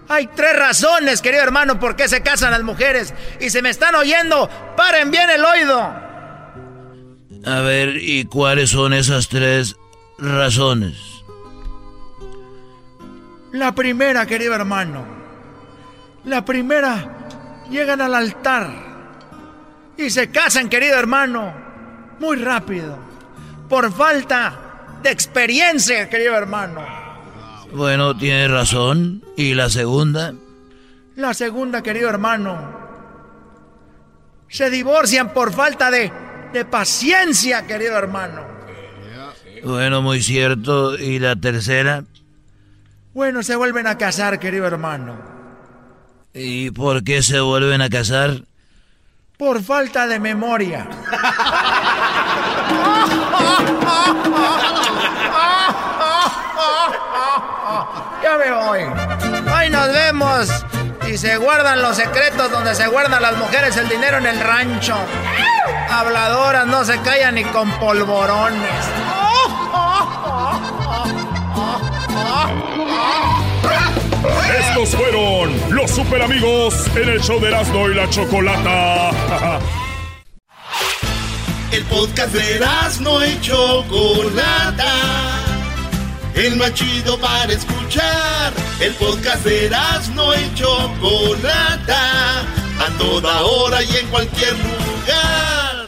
Hay tres razones, querido hermano, por qué se casan las mujeres. Y se me están oyendo, paren bien el oído. A ver, ¿y cuáles son esas tres razones? La primera, querido hermano. La primera, llegan al altar y se casan, querido hermano, muy rápido. Por falta de experiencia, querido hermano. Bueno, tienes razón. ¿Y la segunda? La segunda, querido hermano. Se divorcian por falta de, de paciencia, querido hermano. Bueno, muy cierto. ¿Y la tercera? Bueno, se vuelven a casar, querido hermano. ¿Y por qué se vuelven a casar? Por falta de memoria. Ya me voy. Ahí nos vemos. Y se guardan los secretos donde se guardan las mujeres el dinero en el rancho. Habladoras no se callan ni con polvorones. Estos fueron los super amigos en el show de Erasmo y la Chocolata. El podcast de no y Chocolata. El más chido para escuchar. El podcast de no y Chocolata. A toda hora y en cualquier lugar.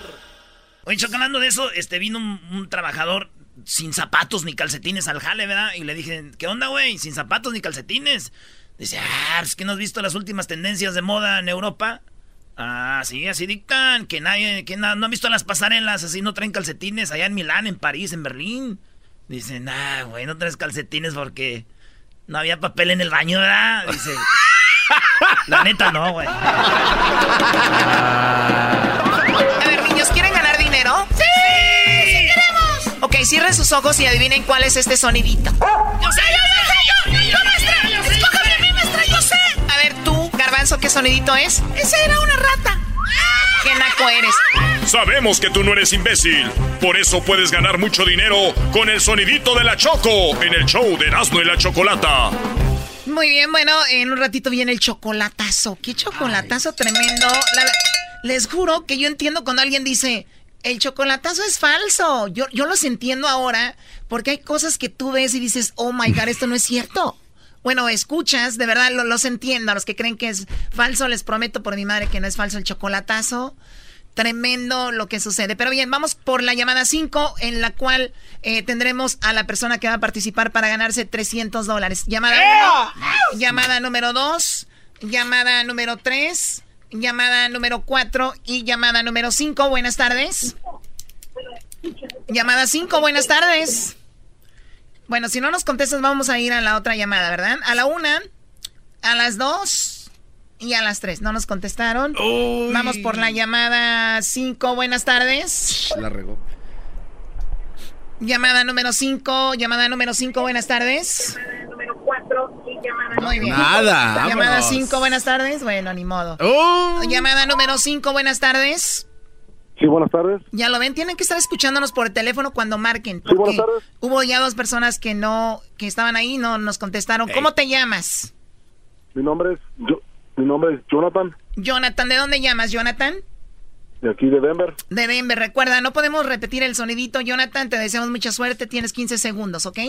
Oye, chocalando de eso, este vino un, un trabajador sin zapatos ni calcetines al jale, ¿verdad? Y le dije, ¿qué onda, güey? Sin zapatos ni calcetines. Dice, ah, es que no has visto las últimas tendencias de moda en Europa. Ah, sí, así dictan, que nadie, que na- no han visto las pasarelas, así no traen calcetines allá en Milán, en París, en Berlín. Dicen, ah, güey, no traes calcetines porque no había papel en el baño, ¿verdad? Dice, la neta no, güey. A cierren sus ojos y adivinen cuál es este sonidito. ¡Yo sé, yo sé, yo! ¡Yo, maestra! ¡Escójame a mí, maestra! ¡Yo sé! A ver, tú, Garbanzo, ¿qué sonidito es? ¡Esa era una rata! ¡Qué naco eres! Sabemos que tú no eres imbécil. Por eso puedes ganar mucho dinero con el sonidito de la Choco en el show de Erasmo y la Chocolata. Muy bien, bueno, en un ratito viene el chocolatazo. ¡Qué chocolatazo tremendo! La- les juro que yo entiendo cuando alguien dice, el chocolatazo es falso. Yo, yo los entiendo ahora porque hay cosas que tú ves y dices, oh my god, esto no es cierto. Bueno, escuchas, de verdad lo- los entiendo. A los que creen que es falso, les prometo por mi madre que no es falso el chocolatazo. Tremendo lo que sucede. Pero bien, vamos por la llamada 5, en la cual eh, tendremos a la persona que va a participar para ganarse 300 dólares. Llamada, llamada número 2, llamada número 3, llamada número 4 y llamada número 5. Buenas tardes. Llamada 5, buenas tardes. Bueno, si no nos contestas, vamos a ir a la otra llamada, ¿verdad? A la una, a las dos Y a las 3. No nos contestaron. Vamos por la llamada 5. Buenas tardes. La regó. Llamada número 5. Llamada número 5. Buenas tardes. Número 4. Muy bien. Nada. Llamada 5. Buenas tardes. Bueno, ni modo. Oh. Llamada número 5. Buenas tardes. Sí, buenas tardes. Ya lo ven, tienen que estar escuchándonos por el teléfono cuando marquen. Sí, buenas tardes. Hubo ya dos personas que no, que estaban ahí, no nos contestaron. ¿Cómo te llamas? Mi nombre es, yo, mi nombre es Jonathan, Jonathan, ¿de dónde llamas, Jonathan? de aquí de Denver. De Denver. Recuerda, no podemos repetir el sonidito, Jonathan. Te deseamos mucha suerte. Tienes 15 segundos, ¿ok?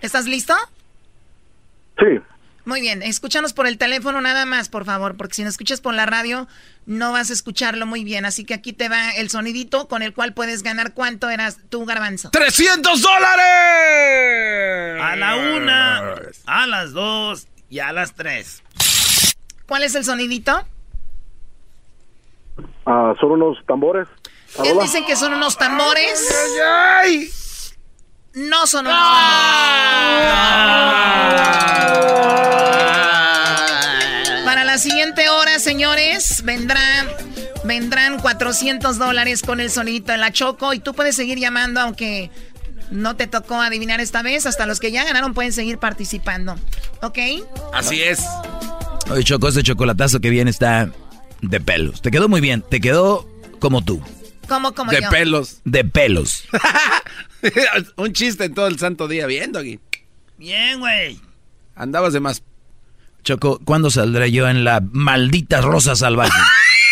¿Estás listo? Sí. Muy bien, escúchanos por el teléfono nada más, por favor, porque si no escuchas por la radio no vas a escucharlo muy bien. Así que aquí te va el sonidito con el cual puedes ganar cuánto eras tú, garbanzo. ¡300 dólares! A la una, a las dos y a las tres. ¿Cuál es el sonidito? Ah, son unos tambores. Ellos dicen que son unos tambores. No son unos tambores. Para la siguiente hora, señores, vendrán, vendrán 400 dólares con el sonidito de la Choco y tú puedes seguir llamando aunque no te tocó adivinar esta vez. Hasta los que ya ganaron pueden seguir participando. ¿Ok? Así es. Oye, Choco, este chocolatazo que viene está de pelos. Te quedó muy bien. Te quedó como tú. ¿Cómo, como De yo? pelos. De pelos. Un chiste en todo el santo día, viendo aquí. Bien, güey. Andabas de más. Choco, ¿cuándo saldré yo en la maldita rosa salvaje?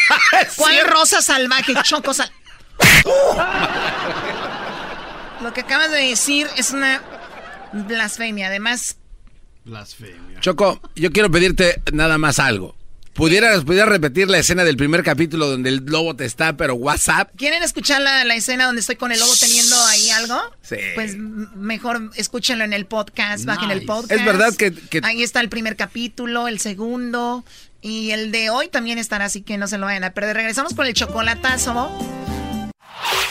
¿Cuál rosa salvaje, Choco sal... Lo que acabas de decir es una blasfemia. Además, Choco, yo quiero pedirte nada más algo. ¿Pudieras, pudieras repetir la escena del primer capítulo donde el lobo te está, pero WhatsApp? ¿quieren escuchar la, la escena donde estoy con el lobo teniendo ahí algo? Sí. Pues mejor escúchenlo en el podcast, bajen el podcast. Es verdad que- que- Ahí está el primer capítulo, el segundo y el de hoy también estará, así que no se lo vayan a perder. Regresamos con el chocolatazo.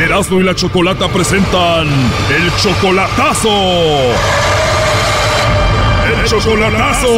Erasmo y la Chocolata presentan el chocolatazo. El chocolatazo.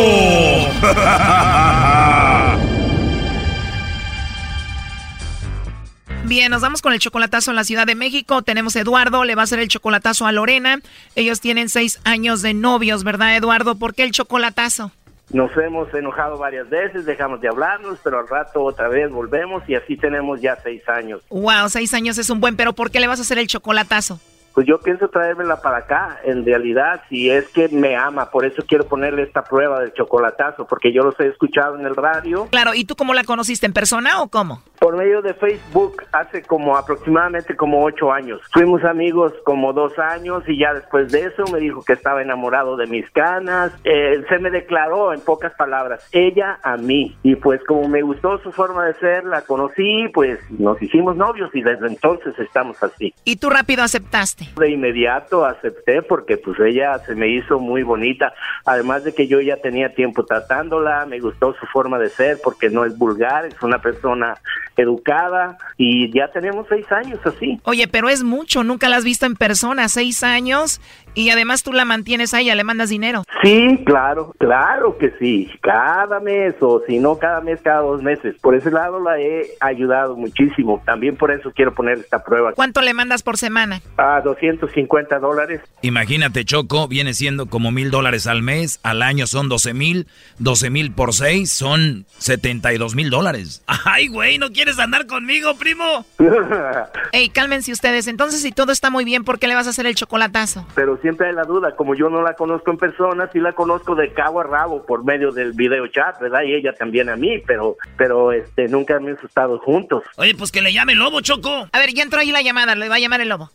Bien, nos vamos con el chocolatazo en la Ciudad de México. Tenemos a Eduardo, le va a hacer el chocolatazo a Lorena. Ellos tienen seis años de novios, ¿verdad, Eduardo? ¿Por qué el chocolatazo? Nos hemos enojado varias veces, dejamos de hablarnos, pero al rato otra vez volvemos y así tenemos ya seis años. Wow, seis años es un buen, pero ¿por qué le vas a hacer el chocolatazo? Pues yo pienso traérmela para acá, en realidad, si es que me ama, por eso quiero ponerle esta prueba del chocolatazo, porque yo los he escuchado en el radio, Claro, ¿y tú cómo la conociste? ¿En persona o cómo? Por medio de Facebook, hace como aproximadamente como ocho años. Fuimos amigos como dos años y ya después de eso me dijo que estaba enamorado de mis canas. Eh, se me declaró en pocas palabras, ella a mí. Y pues como me gustó su forma de ser, la conocí, pues nos hicimos novios y desde entonces estamos así. Y tú rápido aceptaste. De inmediato acepté porque pues ella se me hizo muy bonita, además de que yo ya tenía tiempo tratándola, me gustó su forma de ser porque no es vulgar, es una persona educada y ya tenemos seis años así. Oye, pero es mucho, nunca la has visto en persona, seis años, y además tú la mantienes a ella, le mandas dinero. Sí, claro, claro que sí, cada mes o si no cada mes, cada dos meses. Por ese lado la he ayudado muchísimo, también por eso quiero poner esta prueba. ¿Cuánto le mandas por semana? A 250 dólares. Imagínate, Choco, viene siendo como mil dólares al mes, al año son 12 mil, 12 mil por seis son 72 mil dólares. Ay, güey, ¿no quieres andar conmigo, primo? Ey, cálmense ustedes, entonces si todo está muy bien, ¿por qué le vas a hacer el chocolatazo? Pero siempre hay la duda, como yo no la conozco en persona, sí la conozco de cabo a rabo por medio del video chat, ¿verdad? Y ella también a mí, pero pero este nunca hemos estado juntos. Oye, pues que le llame el lobo, Choco. A ver, ya entró ahí la llamada, le va a llamar el lobo.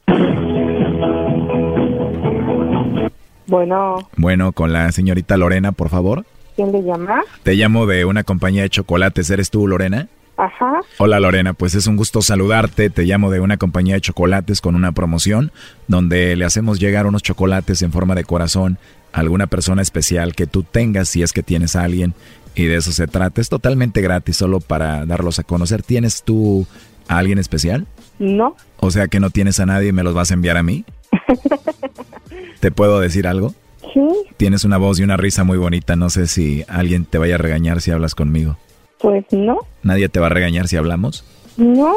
Bueno, Bueno, con la señorita Lorena, por favor. ¿quién le llama? Te llamo de una compañía de chocolates. ¿Eres tú, Lorena? Ajá. Hola Lorena, pues es un gusto saludarte. Te llamo de una compañía de chocolates con una promoción donde le hacemos llegar unos chocolates en forma de corazón a alguna persona especial que tú tengas si es que tienes a alguien y de eso se trata. Es totalmente gratis, solo para darlos a conocer. ¿Tienes tú a alguien especial? No. O sea que no tienes a nadie y me los vas a enviar a mí. ¿Te puedo decir algo? Sí. Tienes una voz y una risa muy bonita. No sé si alguien te vaya a regañar si hablas conmigo. Pues no. ¿Nadie te va a regañar si hablamos? No.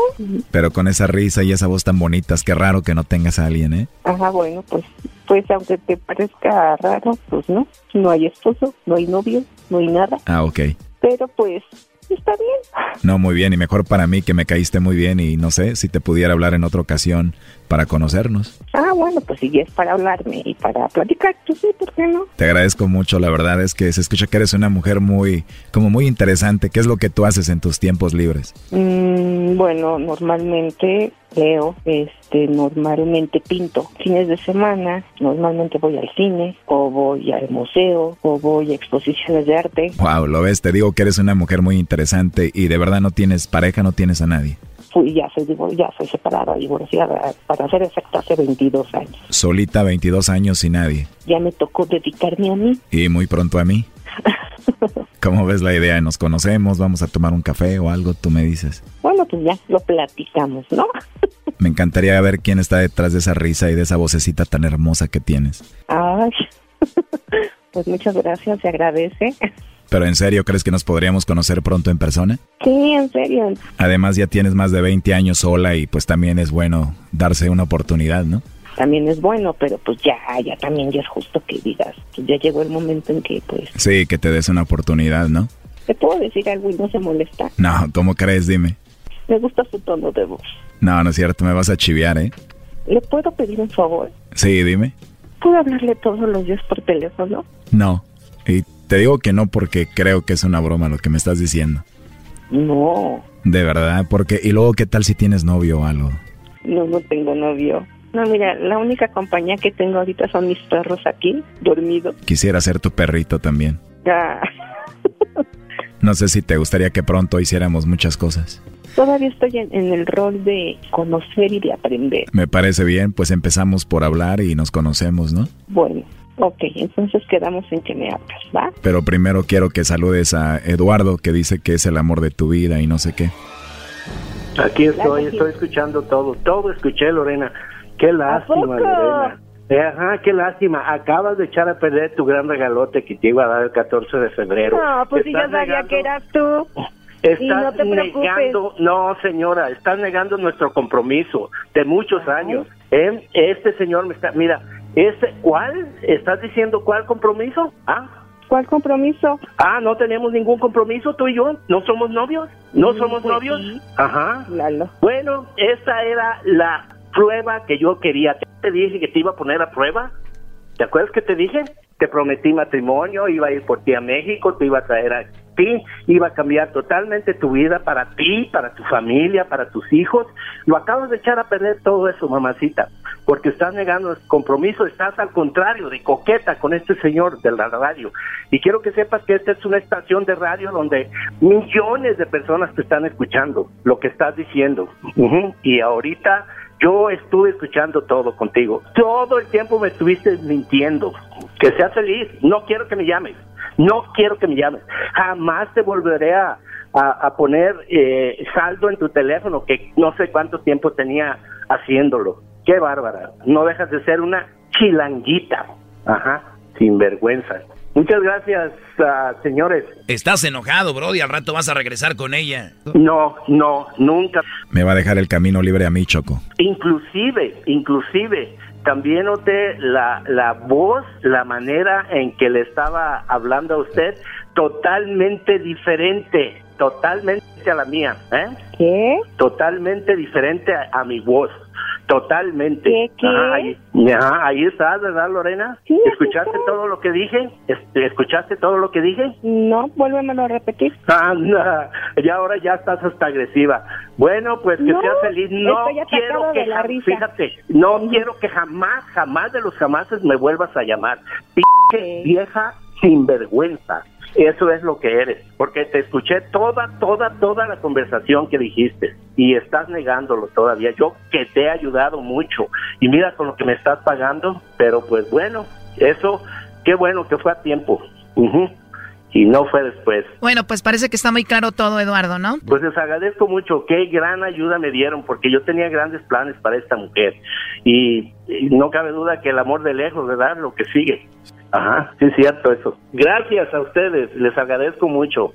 Pero con esa risa y esa voz tan bonitas, qué raro que no tengas a alguien, ¿eh? Ajá, bueno, pues, pues aunque te parezca raro, pues no. No hay esposo, no hay novio, no hay nada. Ah, ok. Pero pues está bien. No, muy bien, y mejor para mí que me caíste muy bien y no sé si te pudiera hablar en otra ocasión para conocernos. Ah, bueno, pues si es para hablarme y para platicar, pues sí, ¿por qué no? Te agradezco mucho, la verdad es que se escucha que eres una mujer muy, como muy interesante. ¿Qué es lo que tú haces en tus tiempos libres? Mm, bueno, normalmente leo, este, normalmente pinto. Fines de semana, normalmente voy al cine, o voy al museo, o voy a exposiciones de arte. Wow, lo ves, te digo que eres una mujer muy interesante y de verdad no tienes pareja, no tienes a nadie. Fui, ya soy, ya soy separada, divorciada, para ser exacta, hace 22 años. Solita, 22 años y nadie. Ya me tocó dedicarme a mí. Y muy pronto a mí. ¿Cómo ves la idea? ¿Nos conocemos? ¿Vamos a tomar un café o algo? Tú me dices. Bueno, pues ya lo platicamos, ¿no? Me encantaría ver quién está detrás de esa risa y de esa vocecita tan hermosa que tienes. Ay, pues muchas gracias, se agradece. Pero en serio, ¿crees que nos podríamos conocer pronto en persona? Sí, en serio. Además ya tienes más de 20 años sola y pues también es bueno darse una oportunidad, ¿no? También es bueno, pero pues ya, ya también ya es justo que digas, pues ya llegó el momento en que pues Sí, que te des una oportunidad, ¿no? te puedo decir algo y no se molesta. No, ¿cómo crees? Dime. Me gusta su tono de voz. No, no es cierto, me vas a chiviar, ¿eh? ¿Le puedo pedir un favor? Sí, dime. ¿Puedo hablarle todos los días por teléfono? No. Y te digo que no porque creo que es una broma lo que me estás diciendo. No, De verdad, porque... Y luego, ¿qué tal si tienes novio o algo? no, no tengo novio. No, mira, la única compañía que tengo ahorita son mis perros aquí, dormidos. Quisiera ser tu perrito también. Ya, No sé si te gustaría que pronto hiciéramos muchas cosas. todavía estoy en, en el rol de conocer y de aprender. Me parece bien, pues empezamos por hablar y nos conocemos, ¿no? Bueno, ok, entonces quedamos en que me hablas, ¿va? Pero primero quiero que saludes a Eduardo, que dice que es el amor de tu vida y no sé qué. Aquí estoy, estoy escuchando todo, todo escuché, Lorena. Qué lástima? Lorena. Eh, Ajá, qué lástima. Acabas de echar a perder tu gran regalote que te iba a dar el 14 de febrero. No, pues si yo sabía negando- que eras tú. Y Estás no te preocupes. negando, no señora, estás negando nuestro compromiso de muchos años. ¿eh? Este señor me está, mira, este, ¿cuál? ¿Estás diciendo cuál compromiso? Ah, ¿Cuál compromiso? ah, no tenemos ningún compromiso tú y yo, no somos novios, no Mm, somos pues novios. sí. Ajá. Lalo. Bueno, esta era la prueba que yo quería. Te dije que te iba a poner a prueba. ¿Te acuerdas que te dije? Te prometí matrimonio, iba a ir por ti a México, te iba a traer a ti, iba a cambiar totalmente tu vida para ti, para tu familia, para tus hijos. Lo acabas de echar a perder todo eso, mamacita, porque estás negando el compromiso, estás al contrario, de coqueta con este señor de la radio. Y quiero que sepas que esta es una estación de radio donde millones de personas te están escuchando lo que estás diciendo. Y ahorita yo estuve escuchando todo contigo. Todo el tiempo me estuviste mintiendo. Que seas feliz. No quiero que me llames. No quiero que me llames. Jamás te volveré a, a- a poner eh, saldo en tu teléfono, que no sé cuánto tiempo tenía haciéndolo. Qué bárbara. No dejas de ser una chilanguita. Ajá. Sin vergüenza. Muchas gracias, ah, señores. Estás enojado, Brody. Al rato vas a regresar con ella. No, no, nunca. Me va a dejar el camino libre a mí, Choco. Inclusive, inclusive, también noté la, la voz, la manera en que le estaba hablando a usted, totalmente diferente, totalmente a la mía, ¿eh? ¿Qué? Totalmente diferente a, a mi voz, totalmente. ¿Qué, qué? Ajá, ahí, ajá, ahí estás, ¿verdad, Lorena? Sí, ¿Escuchaste todo lo que dije? Este, ¿Escuchaste todo lo que dije? No, vuélvemelo a repetir. Anda, ya ahora ya estás hasta agresiva. Bueno, pues que No, seas feliz. No quiero que la risa. fíjate, no quiero que jamás, jamás de los jamases me vuelvas a llamar. Pinche vieja sinvergüenza. Eso es lo que eres, porque te escuché toda, toda, toda la conversación que dijiste y estás negándolo todavía. Yo que te he ayudado mucho y mira con lo que me estás pagando, pero pues bueno, eso, qué bueno que fue a tiempo. Ujú. Y no fue después. Bueno, pues parece que está muy claro todo, Eduardo, ¿no? Pues les agradezco mucho, qué gran ayuda me dieron, porque yo tenía grandes planes para esta mujer. Y, y no cabe duda que el amor de lejos, ¿verdad? Lo que sigue. Ajá, sí es cierto eso. Gracias a ustedes, les agradezco mucho.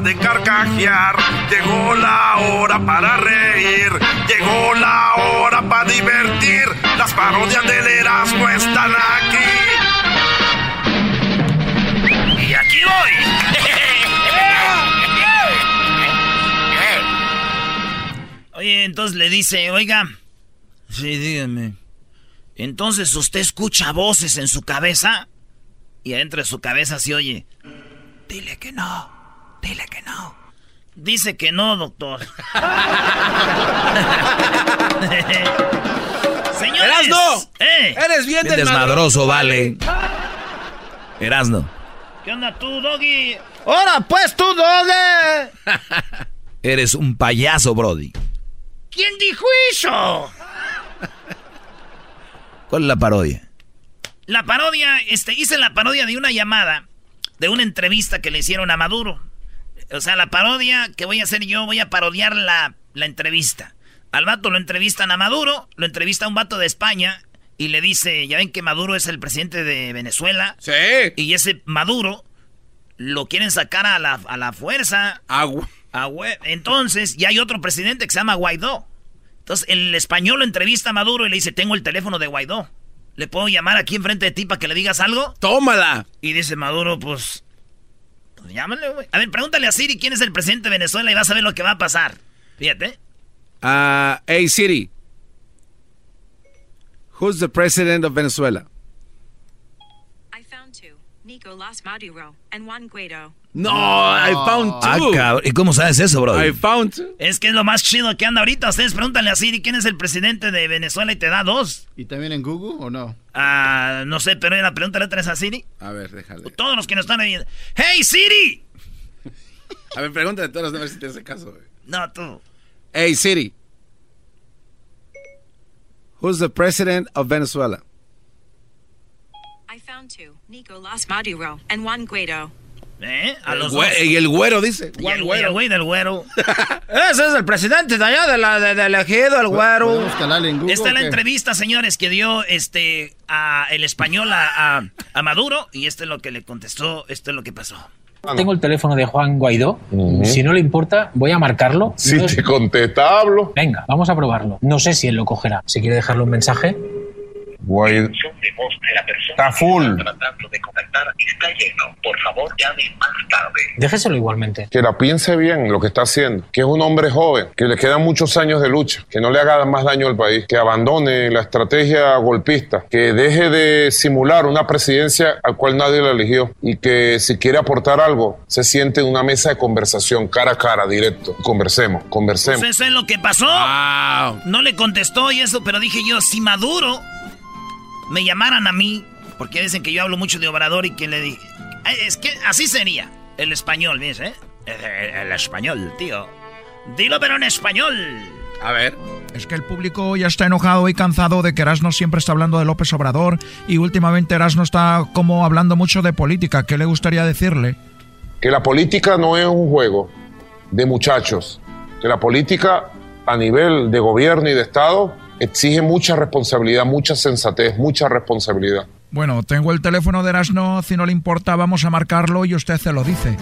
hora de carcajear, llegó la hora para reír, llegó la hora para divertir. Las parodias del Erasmo están aquí. Y aquí voy. Oye, entonces le dice, oiga. Sí, dígame. Entonces usted escucha voces en su cabeza y adentro de su cabeza se oye. Dile que no, dile que no. Dice que no, doctor. Señores. ¡Erasno! ¡Eh! Eres bien, Bien desmadroso, vale. Erasno. ¿Qué onda tú, Doggy? ¡Ahora pues tú, dónde! Eres un payaso, Brody. ¿Quién dijo eso? ¿Cuál es la parodia? La parodia, este, hice la parodia de una llamada, de una entrevista que le hicieron a Maduro. O sea, la parodia que voy a hacer yo, voy a parodiar la, la entrevista. Al vato lo entrevistan a Maduro, lo entrevista a un vato de España y le dice, ya ven que Maduro es el presidente de Venezuela. Sí. Y ese Maduro lo quieren sacar a la, a la fuerza. Agua. A hue- Entonces, ya hay otro presidente que se llama Guaidó. Entonces, el español lo entrevista a Maduro y le dice, tengo el teléfono de Guaidó. ¿Le puedo llamar aquí enfrente de ti para que le digas algo? Tómala. Y dice Maduro, pues... pues llámale, güey. A ver, pregúntale a Siri quién es el presidente de Venezuela y vas a ver lo que va a pasar. Fíjate. Ah, hey Siri. Who's the president of Venezuela? I found two Nicolas Maduro and Juan Guaido. No, I found Ah, two. cabrón. ¿Y cómo sabes eso, Brody? I found two. Es que es lo más chido que anda ahorita. Ustedes pregúntale a Siri quién es el presidente de Venezuela y te da dos. ¿Y también en Google o no? Ah, no sé, pero la pregunta otra vez a Siri. A ver, déjale. Todos los que nos están viendo. ¡Hey, Siri! A ver, pregúntale a todos a ver si te hace caso. güey. No, tú. Hey Siri. Who's the president of Venezuela? I found two Nicolas Maduro and Juan Guaido. ¿Eh? A El los dos. y el güero dice. Y el, y el güey del güero. Ese es el presidente de allá, de la, de, del ejido, el güero. ¿Podemos calarle en Google? Esta es la entrevista, señores, que dio este a el español a, a- a Maduro y este es lo que le contestó, esto es lo que pasó. Tengo el teléfono de Juan Guaidó. Si no le importa, voy a marcarlo. Si No- te contesta, hablo. Venga, vamos a probarlo. No sé si él lo cogerá. Si quiere dejarle un mensaje. Guaidó. Está full. Déjeselo igualmente. Que la piense bien lo que está haciendo. Que es un hombre joven, que le quedan muchos años de lucha, que no le haga más daño al país, que abandone la estrategia golpista, que deje de simular una presidencia al cual nadie la eligió y que si quiere aportar algo, se siente en una mesa de conversación, cara a cara, directo. Conversemos, conversemos. Pues eso es lo que pasó. No le contestó y eso, pero dije yo, si Maduro me llamaran a mí, porque dicen que yo hablo mucho de Obrador y que le dije, "Ay, es que así sería el español, ¿ves, eh? El, el español, tío. Dilo pero en español. A ver. Es que el público ya está enojado y cansado de que Erasmo siempre está hablando de López Obrador y últimamente Erasmo está como hablando mucho de política. ¿Qué le gustaría decirle? que la política no es un juego de muchachos, que la política a nivel de gobierno y de Estado exige mucha responsabilidad, mucha sensatez, mucha responsabilidad. Bueno, tengo el teléfono de Erasmo, si no le importa vamos a marcarlo y usted se lo dice.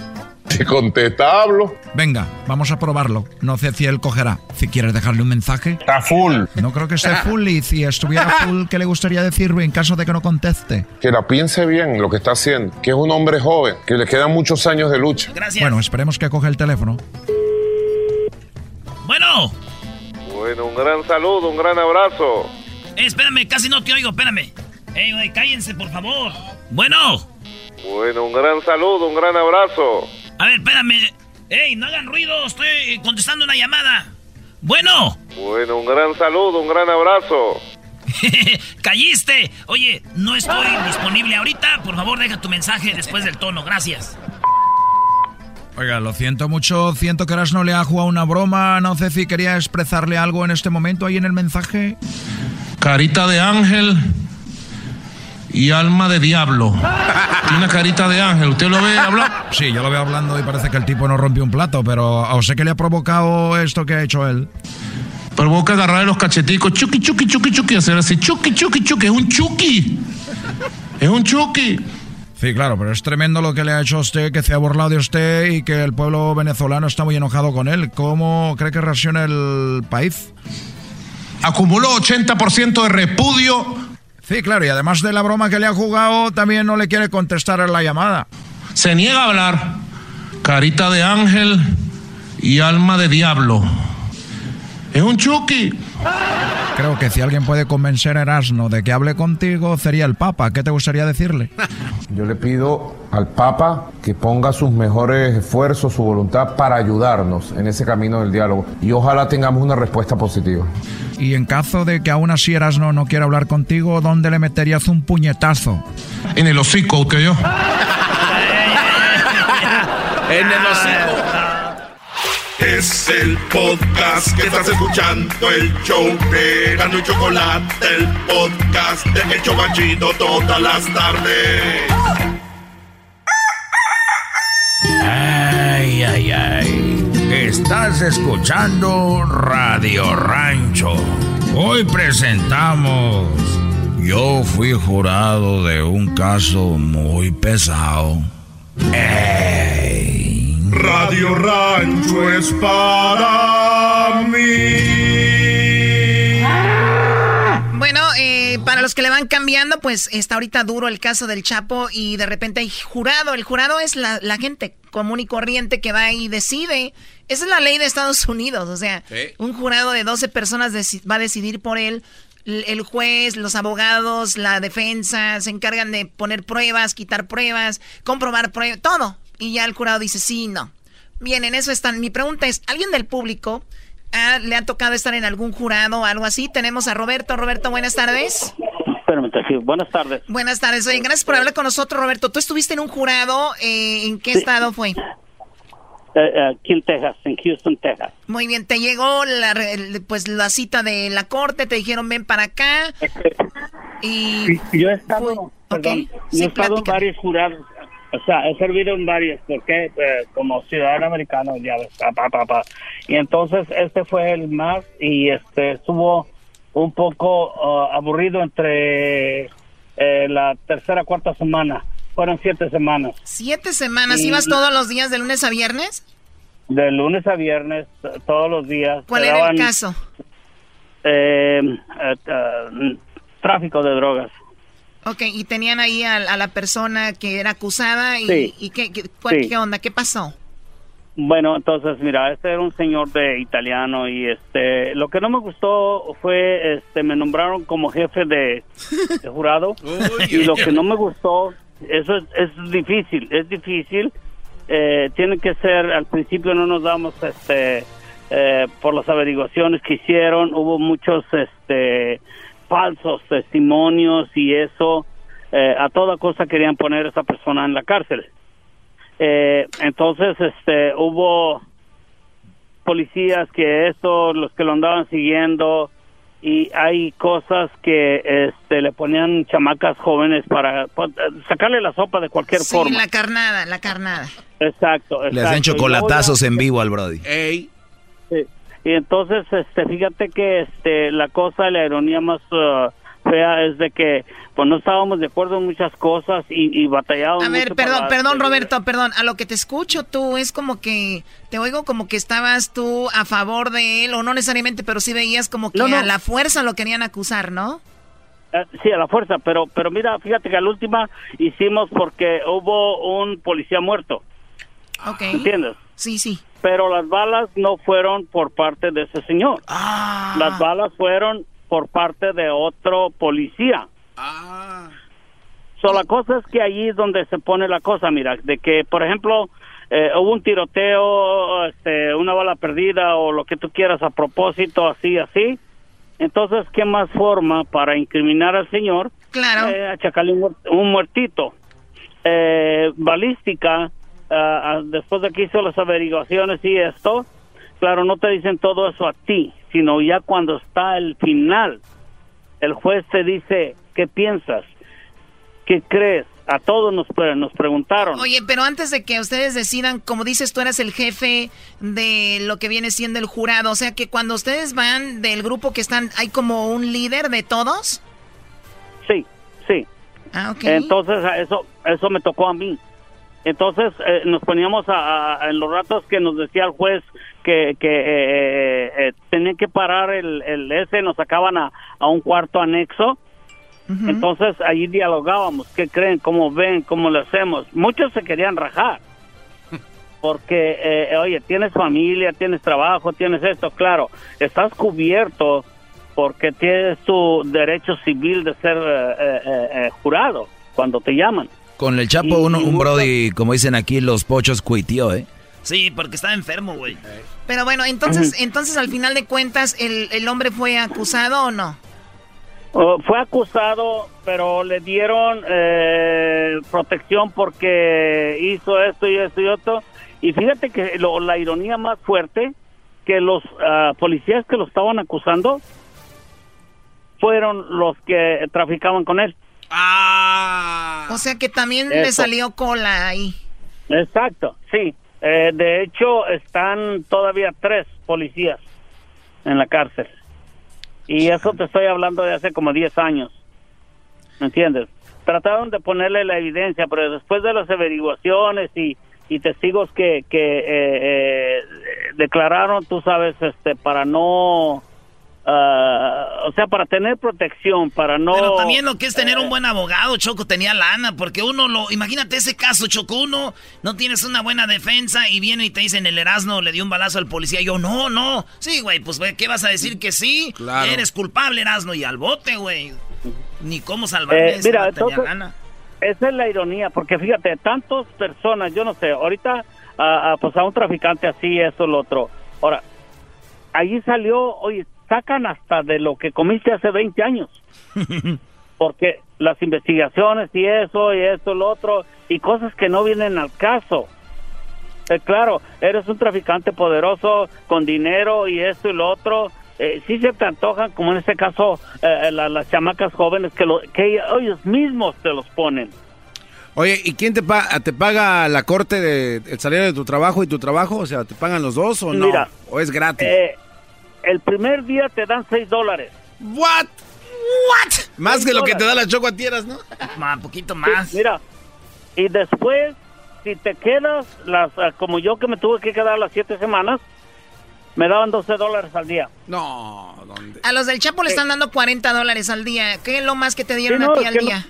Si contesta, hablo. Venga, vamos a probarlo. No sé si él cogerá. Si quieres dejarle un mensaje. Está full. No creo que esté full y si estuviera full, ¿qué le gustaría decirle en caso de que no conteste? Que la piense bien lo que está haciendo. Que es un hombre joven, que le quedan muchos años de lucha. Gracias. Bueno, esperemos que coge el teléfono. Bueno. Bueno, un gran saludo, un gran abrazo. Eh, espérame, casi no te oigo, espérame. Ey, güey, cállense, por favor. Bueno. Bueno, un gran saludo, un gran abrazo. A ver, espérame. Ey, no hagan ruido, estoy contestando una llamada. Bueno. Bueno, un gran saludo, un gran abrazo. ¡Calliste! Oye, no estoy disponible ahorita. Por favor, deja tu mensaje después del tono. Gracias. Oiga, lo siento mucho. Siento que no le ha jugado una broma. No sé si quería expresarle algo en este momento ahí en el mensaje. Carita de ángel y alma de diablo. Tiene una carita de ángel. ¿Usted lo ve hablar? Sí, yo lo veo hablando y parece que el tipo no rompió un plato, pero ¿a usted qué le ha provocado esto que ha hecho él? Provoca agarrarle los cacheticos, chuki, chuki, chuki, chuki, hacer así, chuki, chuki, chuki, es un chuki. Es un chuki. Sí, claro, pero es tremendo lo que le ha hecho a usted, que se ha burlado de usted y que el pueblo venezolano está muy enojado con él. ¿Cómo cree que reacciona el país? Acumuló 80% de repudio Sí, claro, y además de la broma que le ha jugado, también no le quiere contestar a la llamada. Se niega a hablar. Carita de ángel y alma de diablo. Es un Chucky. Creo que si alguien puede convencer a Erasmo de que hable contigo, sería el Papa. ¿Qué te gustaría decirle? Yo le pido al Papa que ponga sus mejores esfuerzos, su voluntad para ayudarnos en ese camino del diálogo. Y ojalá tengamos una respuesta positiva. Y en caso de que aún así Erasmo no quiera hablar contigo, ¿dónde le meterías un puñetazo? En el hocico, usted yo. en el hocico. Es el podcast que estás escuchando, el show de Gano y Chocolate, el podcast de El Chocachito todas las tardes. Ay, ay, ay. Estás escuchando Radio Rancho. Hoy presentamos. Yo fui jurado de un caso muy pesado. ¡Ey! Radio Rancho es para mí. Bueno, eh, para los que le van cambiando, pues está ahorita duro el caso del Chapo y de repente hay jurado. El jurado es la, la gente común y corriente que va y decide. Esa es la ley de Estados Unidos. O sea, un jurado de 12 personas va a decidir por él. El juez, los abogados, la defensa se encargan de poner pruebas, quitar pruebas, comprobar pruebas, todo. Y ya el jurado dice sí, no. Bien, en eso están. Mi pregunta es, ¿alguien del público ah, le ha tocado estar en algún jurado o algo así? Tenemos a Roberto. Roberto, buenas tardes. Buenas tardes. Buenas tardes. Oye, gracias por hablar con nosotros, Roberto. ¿Tú estuviste en un jurado? Eh, ¿En qué estado fue? Eh, aquí en Texas, en Houston, Texas. Muy bien, te llegó la, pues la cita de la corte, te dijeron ven para acá. Y yo he estado, perdón, he estado en varios jurados. O sea, he servido en varios, porque eh, como ciudadano americano, ya ves, pa, pa, pa, Y entonces este fue el más y este estuvo un poco uh, aburrido entre eh, la tercera cuarta semana. Fueron siete semanas. ¿Siete semanas? ¿Ibas todos los días de lunes a viernes? De lunes a viernes, todos los días. ¿Cuál era el caso? Eh, eh, tráfico de drogas. Ok, y tenían ahí a, la persona que era acusada y, y qué, qué onda, ¿qué pasó? Bueno, entonces, mira, este era un señor de italiano y este, lo que no me gustó fue, este, me nombraron como jefe de, jurado. Y lo que no me gustó, eso es, difícil, es difícil, eh, tiene que ser, al principio no nos damos, este, eh, por las averiguaciones que hicieron, hubo muchos, este, falsos testimonios y eso, eh, a toda cosa querían poner a esa persona en la cárcel. Eh, entonces, este, hubo policías que esto, los que lo andaban siguiendo, y hay cosas que este, le ponían chamacas jóvenes para, sacarle la sopa de cualquier sí, forma. la carnada, la carnada. Exacto, exacto. Le hacen chocolatazos en vivo al Brody. Sí. Y entonces, este, fíjate que este, la cosa, la ironía más uh, fea es de que pues no estábamos de acuerdo en muchas cosas y, y batallábamos. A ver, mucho perdón, para- perdón, Roberto, perdón. A lo que te escucho tú es como que te oigo como que estabas tú a favor de él, o no necesariamente, pero sí veías como que No, no. a la fuerza lo querían acusar, ¿no? Eh, sí, a la fuerza, pero pero mira, fíjate que a la última hicimos porque hubo un policía muerto. Ok. ¿Entiendes? Sí, sí. Pero las balas no fueron por parte de ese señor. Ah. Las balas fueron por parte de otro policía. So, la cosa es que allí es donde se pone la cosa, mira, de que, por ejemplo, eh, hubo un tiroteo, este, una bala perdida o lo que tú quieras a propósito, así, así. Entonces, ¿qué más forma para incriminar al señor? Claro. Eh, achacarle un, un muertito. Eh, balística, ah, después de que hizo las averiguaciones y esto, claro, no te dicen todo eso a ti, sino ya cuando está el final, el juez te dice, ¿qué piensas? ¿Qué crees? A todos nos, nos preguntaron. Oye, pero antes de que ustedes decidan, como dices, tú eras el jefe de lo que viene siendo el jurado, o sea que cuando ustedes van del grupo que están, ¿hay como un líder de todos? Sí, sí. Ah, ok. Entonces, a eso, eso me tocó a mí. Entonces, eh, nos poníamos a, a- en los ratos que nos decía el juez que, que eh, eh, eh, tenían que parar el, el ese, nos sacaban a, a un cuarto anexo. Entonces, allí dialogábamos. ¿Qué creen? ¿Cómo ven? ¿Cómo lo hacemos? Muchos se querían rajar. Porque, eh, oye, tienes familia, tienes trabajo, tienes esto. Claro, estás cubierto porque tienes tu derecho civil de ser eh, eh, eh, eh, jurado cuando te llaman. Con el Chapo, Y- uno, y un brody, como dicen aquí, los pochos cuitió, ¿eh? Sí, porque estaba enfermo, güey. Pero bueno, entonces, entonces al final de cuentas, ¿el, el hombre fue acusado o no? Oh, fue acusado, pero le dieron eh, protección porque hizo esto y esto y otro. Y fíjate que lo- la ironía más fuerte, que los ah, policías que lo estaban acusando fueron los que traficaban con él. O sea que también le salió cola ahí. Exacto, sí. Eh, de hecho, están todavía tres policías en la cárcel. Y eso te estoy hablando de hace como 10 años. ¿Me entiendes? Trataron de ponerle la evidencia, pero después de las averiguaciones y, y testigos que, que eh, eh, declararon, tú sabes, este, para no... ah, o sea, para tener protección, para no... Pero también lo que es tener eh, un buen abogado, Choco, tenía lana, porque uno lo... Imagínate ese caso, Choco, uno no tienes una buena defensa y viene y te dicen, el Erasmo le dio un balazo al policía. Yo, no, no. Sí, güey, pues, güey, ¿qué vas a decir que sí? Claro. Eres culpable, Erasmo, y al bote, güey. Ni cómo salvarme Eh, mira, tenía entonces, lana. esa es la ironía, porque fíjate, tantas personas, yo no sé, ahorita, ah, ah, pues a un traficante así, eso, lo otro. Ahora, allí salió, oye, sacan hasta de lo que comiste hace 20 años, porque las investigaciones y eso, y esto, lo otro, y cosas que no vienen al caso. Eh, claro, eres un traficante poderoso con dinero y esto y lo otro. Eh, sí se te antojan, como en este caso, eh, la- las chamacas jóvenes que, lo, que ellos mismos te los ponen. Oye, ¿y quién te, pa- te paga la corte de el salario de tu trabajo y tu trabajo? O sea, ¿te pagan los dos o no? Mira, ¿O es gratis? Eh, el primer día te dan 6 dólares. ¿What? ¿What? Más que lo que te da la choco a tierras, ¿no? Un poquito más. mira, y después, si te quedas, las ah, como yo que me tuve que quedar las 7 semanas, me daban 12 dólares al día. No, ¿dónde? A los del Chapo le están dando 40 dólares al día. ¿Qué es lo más que te dieron Sí, no, a ti al no- día?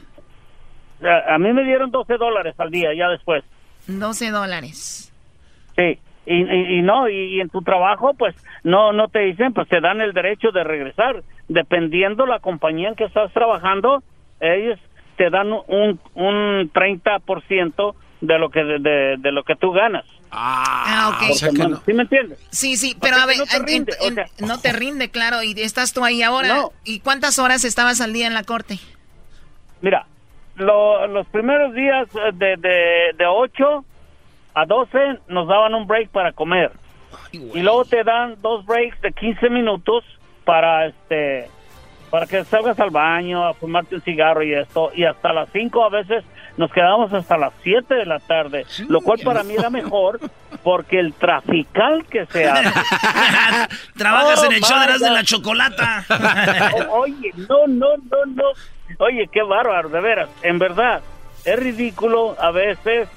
A, a mí me dieron 12 dólares al día, ya después. 12 dólares. Sí, y, y- y no, y, y en tu trabajo, pues no no te dicen, pues te dan el derecho de regresar. Dependiendo la compañía en que estás trabajando, ellos te dan un, un 30% de lo que de, de- de lo que tú ganas. Ah, ok. Por semana. ¿Sí me entiendes? Sí, sí, O pero sea a ver, no te rinde, en- o sea- no te rinde, claro, y estás tú ahí ahora. No. ¿Y cuántas horas estabas al día en la corte? Mira, lo- los primeros días de, de, de 8 a 12 nos daban un break para comer. Y luego te dan dos breaks de 15 minutos para este para que salgas al baño, a fumarte un cigarro y esto, y hasta las 5 a veces nos quedamos hasta las 7 de la tarde, lo cual para mí era mejor porque el trafical que se hace. Trabajas Oh, en el show de la. Chocolata. Oye, no, no, no, no. Oye, qué bárbaro, de veras. En verdad, es ridículo a veces.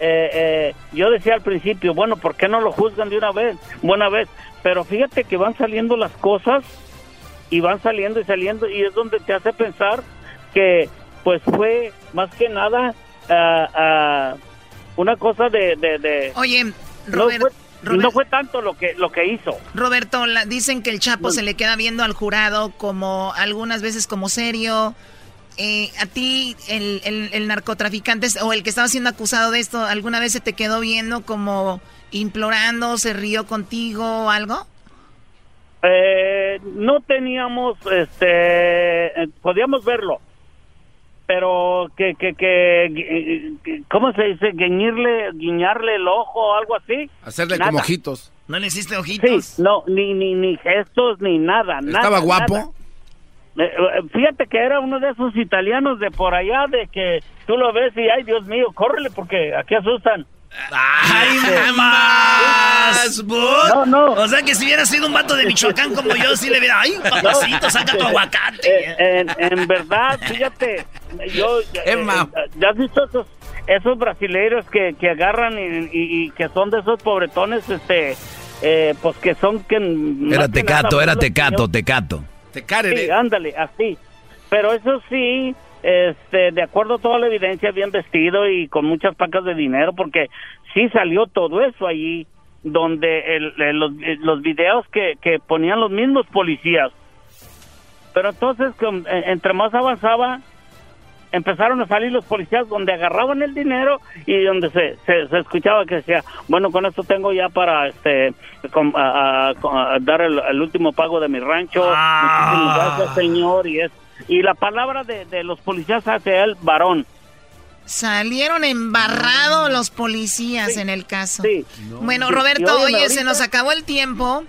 Eh, eh, yo decía al principio, bueno, ¿por qué no lo juzgan de una vez? Buena vez. Pero fíjate que van saliendo las cosas y van saliendo y saliendo y es donde te hace pensar que pues fue más que nada ah, una cosa de... de, de- Oye, no Robert- fue, Robert- no fue tanto lo que, lo que hizo. Roberto, la- dicen que el Chapo se le queda viendo al jurado como algunas veces como serio. Eh, ¿A ti, el, el- el narcotraficante o el que estaba siendo acusado de esto, alguna vez se te quedó viendo como implorando, se rió contigo o algo? Eh, no teníamos, este, podíamos verlo, pero que, que, que, que- ¿cómo se dice? Guiñirle, guiñarle el ojo o algo así. Hacerle Nada. como ojitos. ¿No le hiciste ojitos? Sí, no, ni, ni, ni gestos, ni nada. nada, ¿Estaba guapo? nada. Eh, eh, Fíjate que era uno de esos italianos de por allá, de que tú lo ves y, ay, Dios mío, córrele porque aquí asustan. ¡Ay, más! No, no. O sea que si hubiera sido un vato de Michoacán como yo, sí le hubiera... ¡Ay, papacito, saca tu aguacate! Eh, en, en verdad, fíjate, yo Emma. eh, ¿ya has visto esos esos brasileiros que, que agarran y, y- y que son de esos pobretones, este, eh, pues que son que Era que nada, tecato, era los tecato, señores- tecato. Sí, ándale, así. Pero eso sí, este, de acuerdo a toda la evidencia, bien vestido y con muchas pacas de dinero, porque sí salió todo eso allí, donde el- el- los, eh, los videos que, que ponían los mismos policías. Pero entonces, eh, entre más avanzaba, empezaron a salir los policías donde agarraban el dinero y donde se, se, se escuchaba que decía, bueno, con esto tengo ya para este com- a- a- a dar el, el último pago de mi rancho. Muchísimas gracias, señor. Y, es, y la palabra de, de los policías hacia él, varón. Salieron embarrados los policías en el caso. Bueno, Sí, Roberto, y óyeme, oye, se nos acabó el tiempo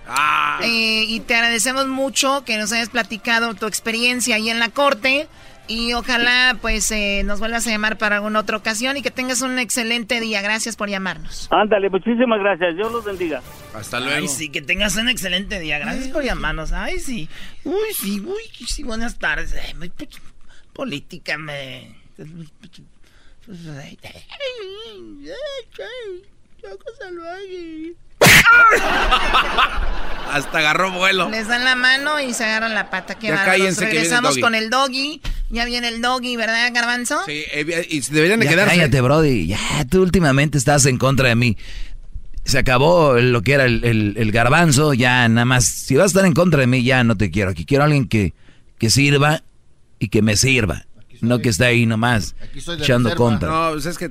eh, y te agradecemos mucho que nos hayas platicado tu experiencia ahí en la corte y ojalá pues eh, nos vuelvas a llamar para alguna otra ocasión y que tengas un excelente día. Gracias por llamarnos. Ándale, muchísimas gracias. Dios los bendiga. Hasta Ay, sí, que tengas un excelente día. Gracias por llamarnos. Ay, sí. Uy, sí, uy, sí, buenas tardes. Ay, muy política, me... Hasta agarró vuelo. Les dan la mano y se agarran la pata. Qué Ya cállense que viene el Regresamos doggy. con el doggy. Ya viene el doggy, ¿verdad, Garbanzo? Sí, eh, y deberían de Ya quedarse. cállate, Brody. Ya, tú últimamente estás en contra de mí. Se acabó lo que era el, el- el garbanzo. Ya, nada más. Si vas a estar en contra de mí, ya no te quiero. Aquí quiero a alguien que, que sirva y que me sirva. No que esté ahí nomás soy de echando reserva. contra. No, pues es que.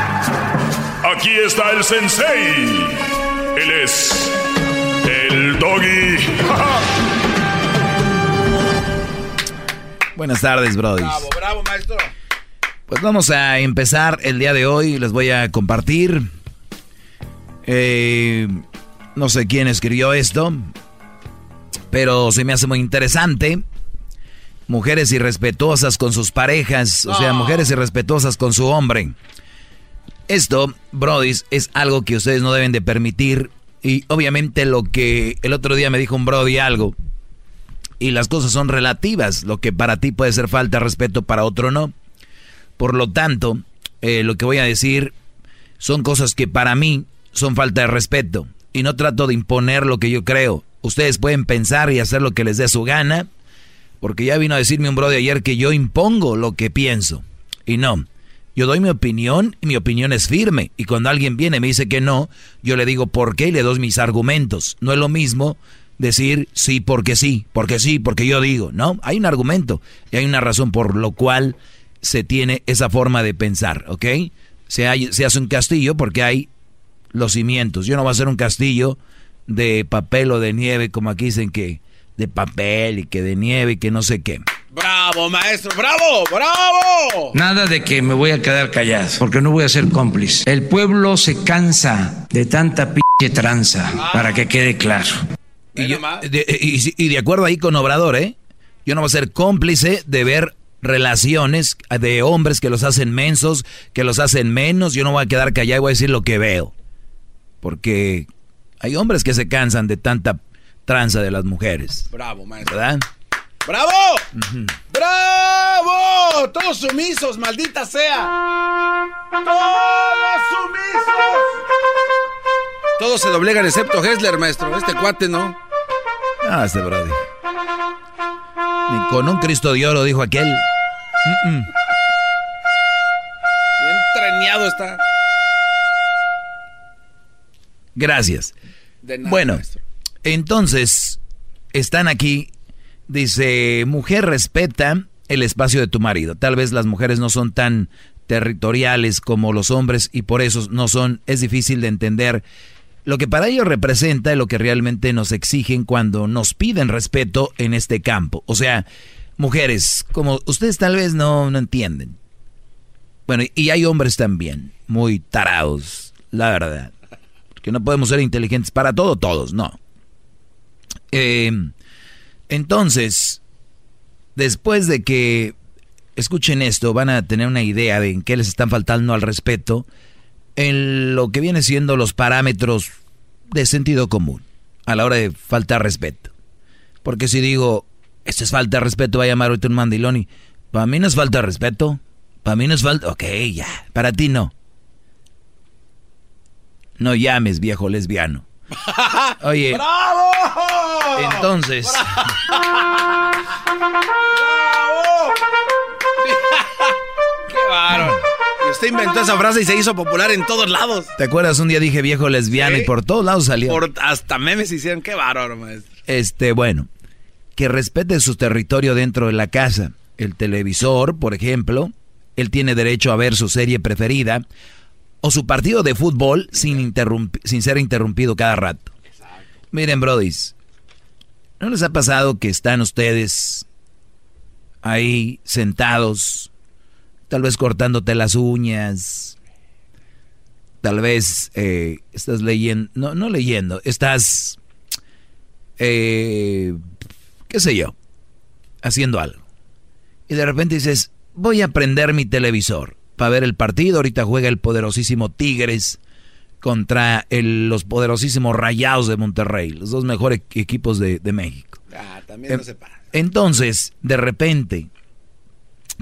Aquí está el sensei. Él es el doggy. Buenas tardes, Brody. Bravo, bravo, maestro. Pues vamos a empezar el día de hoy. Les voy a compartir. Eh, no sé quién escribió esto, pero se me hace muy interesante. Mujeres irrespetuosas con sus parejas, o sea, mujeres irrespetuosas con su hombre. Esto, brodis, es algo que ustedes no deben de permitir. Y obviamente lo que el otro día me dijo un brody algo. Y las cosas son relativas. Lo que para ti puede ser falta de respeto, para otro no. Por lo tanto, eh, lo que voy a decir son cosas que para mí son falta de respeto. Y no trato de imponer lo que yo creo. Ustedes pueden pensar y hacer lo que les dé su gana. Porque ya vino a decirme un brody ayer que yo impongo lo que pienso. Y no. Yo doy mi opinión y mi opinión es firme. Y cuando alguien viene y me dice que no, yo le digo por qué y le doy mis argumentos. No es lo mismo decir sí porque sí, porque sí, porque yo digo, ¿no? Hay un argumento y hay una razón por lo cual se tiene esa forma de pensar, ¿ok? Se, se hace un castillo porque hay los cimientos. Yo no voy a hacer un castillo de papel o de nieve, como aquí dicen que de papel y que de nieve y que no sé qué. Bravo, maestro, bravo, bravo. Nada de que me voy a quedar callado, porque no voy a ser cómplice. El pueblo se cansa de tanta pinche tranza, para que quede claro. Y, de, y, de acuerdo ahí con Obrador, ¿eh? Yo no voy a ser cómplice de ver relaciones de hombres que los hacen mensos, que los hacen menos. Yo no voy a quedar callado y voy a decir lo que veo. Porque hay hombres que se cansan de tanta tranza de las mujeres. Bravo, maestro. ¿Verdad? ¡Bravo! ¡Bravo! Todos sumisos, maldita sea. Todos sumisos. Todos se doblegan excepto Hessler, maestro. Este cuate no. Ah, este brody. Ni con un Cristo de oro, dijo aquel. Bien treñado está. Gracias. bueno, entonces, están aquí, dice, mujer respeta el espacio de tu marido. Tal vez las mujeres no son tan territoriales como los hombres y por eso no son, es difícil de entender lo que para ellos representa y lo que realmente nos exigen cuando nos piden respeto en este campo. O sea, mujeres, como ustedes tal vez no, no entienden. Bueno, y hay hombres también, muy tarados, la verdad que no podemos ser inteligentes para todo, todos, no. Eh, entonces, después de que escuchen esto, van a tener una idea de en qué les están faltando al respeto en lo que viene siendo los parámetros de sentido común a la hora de faltar respeto. Porque si digo, esto es falta de respeto, va a llamar ahorita un mandilón y para mí no es falta de respeto, para mí no es falta, ok, ya, para ti no. No llames, viejo lesbiano. Oye. ¡Bravo! Entonces. ¡Bravo! ¡Qué varón! Y usted inventó esa frase y se hizo popular en todos lados. ¿Te acuerdas? Un día dije viejo lesbiano y por todos lados salió. Por, hasta memes hicieron. ¡Qué varón, maestro! Este, bueno. Que respete su territorio dentro de la casa. El televisor, por ejemplo. Él tiene derecho a ver su serie preferida o su partido de fútbol sin, sin ser interrumpido cada rato. Miren, brodis, ¿no les ha pasado que están ustedes ahí sentados, tal vez cortándote las uñas, tal vez eh, estás leyendo, no, no leyendo, estás, eh, qué sé yo, haciendo algo. Y de repente dices, voy a prender mi televisor para ver el partido. Ahorita juega el poderosísimo Tigres contra los poderosísimos Rayados de Monterrey, los dos mejores equipos de, México. Ah, también no se para. Entonces, de repente,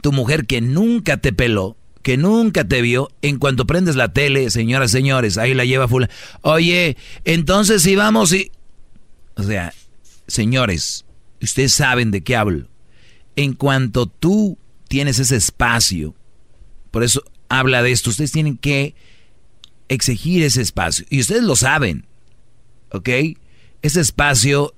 tu mujer que nunca te peló, que nunca te vio, en cuanto prendes la tele, señoras, señores, ahí la lleva full. Oye, entonces si vamos y... O sea, señores, ustedes saben de qué hablo. En cuanto tú tienes ese espacio por eso habla de esto. Ustedes tienen que exigir ese espacio. Y ustedes lo saben. ¿Ok? Ese espacio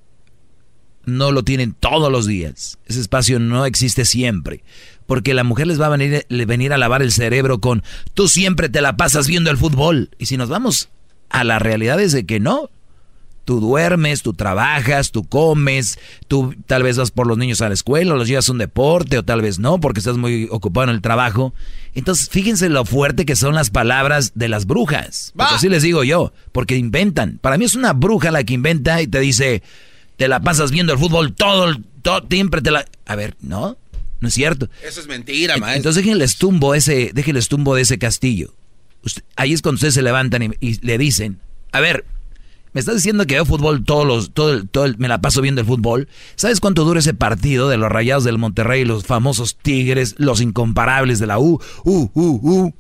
no lo tienen todos los días. Ese espacio no existe siempre. Porque la mujer les va a venir, a lavar el cerebro con, tú siempre te la pasas viendo el fútbol. Y si nos vamos a la realidad es de que no. Tú duermes, tú trabajas, tú comes, tú tal vez vas por los niños a la escuela, o los llevas a un deporte, o tal vez no, porque estás muy ocupado en el trabajo. Entonces, fíjense lo fuerte que son las palabras de las brujas. Porque así les digo yo, porque inventan. Para mí es una bruja la que inventa y te dice, te la pasas viendo el fútbol todo, todo siempre te la... A ver, no, no es cierto. Eso es mentira, maestro. Entonces déjenles tumbo ese, déjenles tumbo de ese castillo. ahí es cuando ustedes se levantan y le dicen, a ver, me estás diciendo que veo fútbol todos los, todo, todo me la paso viendo el fútbol. ¿Sabes cuánto dura ese partido de los Rayados del Monterrey, los famosos Tigres, los incomparables de la U? U, U, U.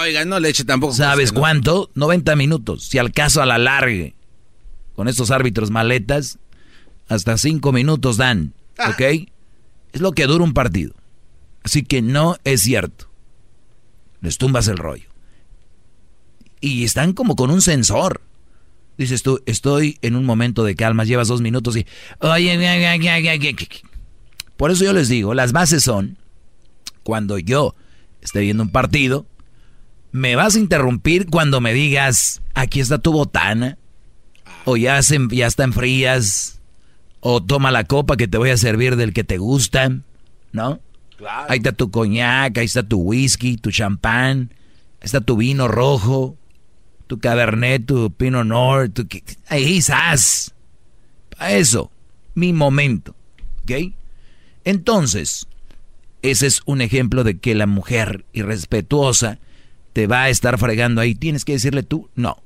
oiga, no le eche tampoco. ¿Sabes cuánto? 90 minutos. Si al caso a la largue, con estos árbitros maletas, hasta 5 minutos dan. Ah. ¿Ok? Es lo que dura un partido. Así que no es cierto. Les tumbas el rollo. Y están como con un sensor. Dices tú, estoy en un momento de calma, llevas dos minutos y... Por eso yo les digo, las bases son, cuando yo esté viendo un partido, me vas a interrumpir cuando me digas, aquí está tu botana, o ya, se, ya están frías, o toma la copa que te voy a servir del que te gusta, ¿no? Ahí está tu coñac, ahí está tu whisky, tu champán, ahí está tu vino rojo, tu cabernet, tu pinot noir, tu... Ahí. Para eso, mi momento, ¿ok? Entonces, ese es un ejemplo de que la mujer irrespetuosa te va a estar fregando ahí. Tienes que decirle tú, no.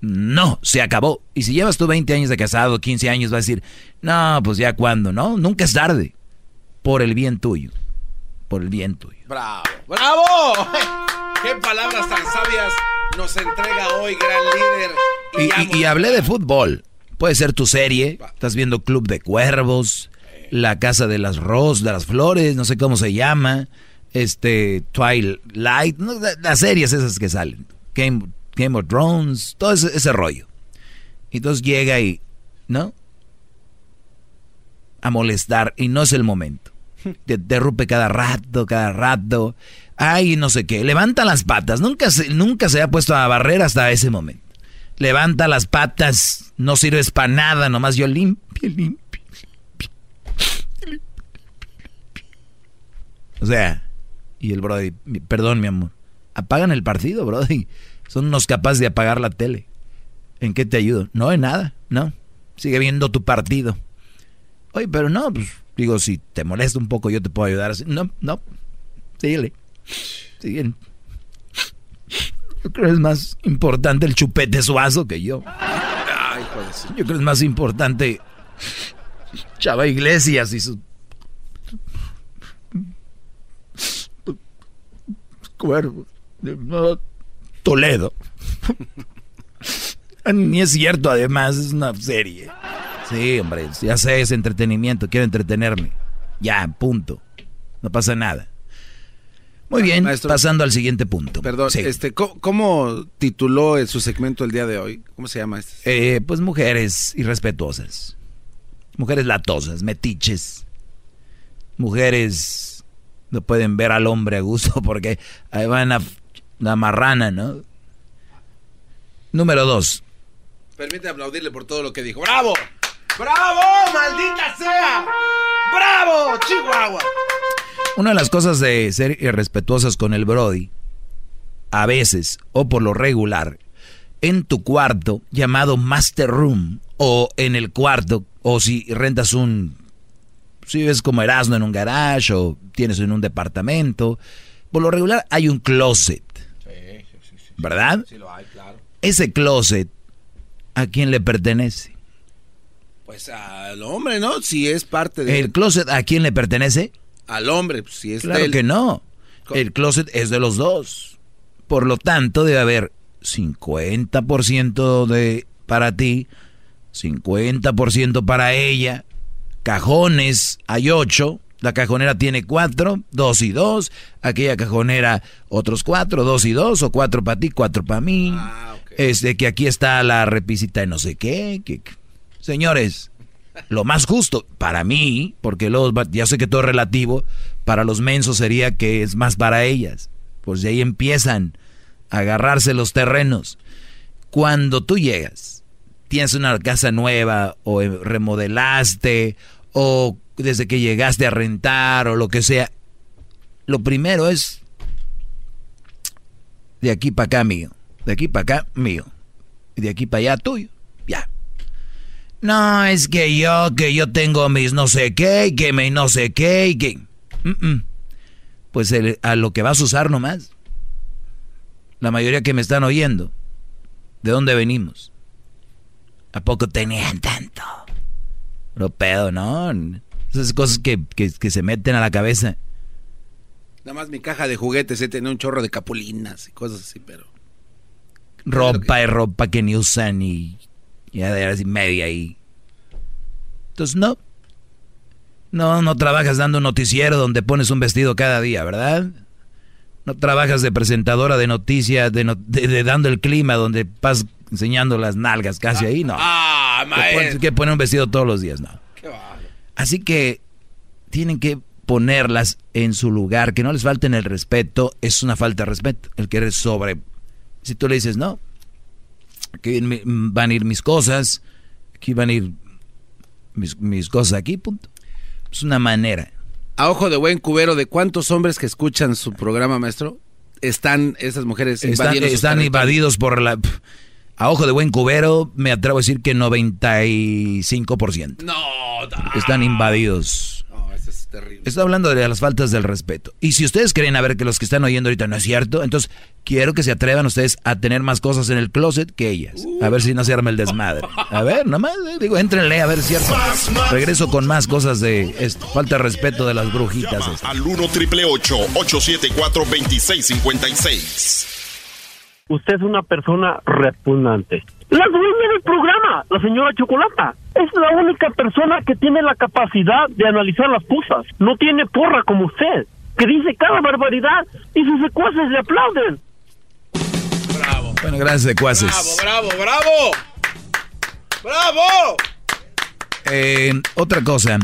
no, se acabó. Y si llevas tú 20 años de casado, 15 años, vas a decir, no, pues ya cuando, ¿no? Nunca es tarde. Por el bien tuyo. Por el bien tuyo. ¡Bravo! ¡Bravo! ¡Qué palabras tan sabias nos entrega hoy, gran líder! Y, y hablé de fútbol. Puede ser tu serie. Estás viendo Club de Cuervos, La Casa de las Rosas, de las Flores, no sé cómo se llama. Este, Twilight, las series esas que salen. Game, Game of Thrones, todo ese, ese rollo. Entonces llega y, ¿no? A molestar y no es el momento. Te derrupe cada rato, cada rato. Ay, no sé qué. Levanta las patas. Nunca se, nunca se ha puesto a barrer hasta ese momento. Levanta las patas. No sirves para nada. Nomás yo limpio, limpio, limpio. O sea, y el Brody, perdón, mi amor. Apagan el partido, Brody. Son unos capaces de apagar la tele. ¿En qué te ayudo? No, en nada, no. Sigue viendo tu partido. Oye, pero no, pues Digo, si te molesta un poco, yo te puedo ayudar. No, no. Síguele. Siguen. Yo creo que es más importante el chupete suazo que yo. Yo creo que es más importante Chava Iglesias y su cuervo. Toledo. Ni es cierto, además, es una serie. Sí, hombre, ya sé, es entretenimiento, quiero entretenerme. Ya, punto. No pasa nada. Muy bien, pasando al siguiente punto. Perdón, este, ¿cómo, tituló su segmento el día de hoy? ¿Cómo se llama este? Eh, pues mujeres irrespetuosas. Mujeres latosas, metiches. Mujeres no pueden ver al hombre a gusto porque ahí van a la marrana, ¿no? Número dos. Permítame aplaudirle por todo lo que dijo. ¡Bravo! ¡Bravo, maldita sea! ¡Bravo, Chihuahua! Una de las cosas de ser irrespetuosas con el Brody, a veces, o por lo regular, en tu cuarto llamado Master Room, o en el cuarto, o si rentas un, si ves como Erasmo en un garage, o tienes en un departamento, por lo regular hay un closet. Sí, sí, sí, ¿Verdad? Sí, lo hay, claro. Ese closet, ¿a quién le pertenece? Pues al hombre, ¿no? Si es parte de... ¿El closet a quién le pertenece? Al hombre, pues, si es Claro que no. El closet es de los dos. Por lo tanto, debe haber 50% de para ti, 50% para ella. Cajones, hay ocho. La cajonera tiene cuatro, dos y dos. Aquella cajonera, otros cuatro, dos y dos, o cuatro para ti, cuatro para mí. Ah, Es de que aquí está la repisita de no sé qué. Que, Señores, lo más justo para mí, porque luego ya sé que todo es relativo, para los mensos sería que es más para ellas. Pues de ahí empiezan a agarrarse los terrenos. Cuando tú llegas, tienes una casa nueva o remodelaste o desde que llegaste a rentar o lo que sea, lo primero es de aquí para acá mío, de aquí para acá mío, y de aquí para allá tuyo. No, es que yo, que yo tengo mis no sé qué, que me no sé qué, y que... Pues a lo que vas a usar nomás. La mayoría que me están oyendo, ¿de dónde venimos? ¿A poco tenían tanto? Lo pedo, ¿no? Esas cosas que, que, se meten a la cabeza. Nada más mi caja de juguetes se tiene un chorro de capulinas y cosas así, pero... Ropa y ropa que ni usan y ya de horas y media ahí. Entonces, no. No, no trabajas dando un noticiero donde pones un vestido cada día, ¿verdad? No trabajas de presentadora de noticias, de, dando el clima, donde vas enseñando las nalgas casi ahí, no. Ah, maestro. Que poner un vestido todos los días, no. Así que tienen que ponerlas en su lugar, que no les falten el respeto, es una falta de respeto. El que eres sobre. Si tú le dices, no, aquí van a ir mis cosas, aquí van a ir mis, mis cosas aquí, punto. Es una manera a ojo de buen cubero, ¿de cuántos hombres que escuchan su programa, maestro, están esas mujeres están, están invadidos por la... A ojo de buen cubero, me atrevo a decir que 95%. No, están invadidos. Estoy hablando de las faltas del respeto. Y si ustedes creen a ver que los que están oyendo ahorita no es cierto, entonces quiero que se atrevan ustedes a tener más cosas en el closet que ellas. A ver si no se arma el desmadre. A ver, nomás, eh, digo, entrenle a ver si cierto. Regreso con más cosas de esto. Falta de respeto de las brujitas. Al 1 triple 874 2656. Usted es una persona repugnante. La dueña del programa, la señora Chocolata, es la única persona que tiene la capacidad de analizar las cosas. No tiene porra como usted, que dice cada barbaridad y sus secuaces le aplauden. Bravo. Bueno, gracias, secuaces. Bravo, bravo, bravo. ¡Bravo! Eh, otra cosa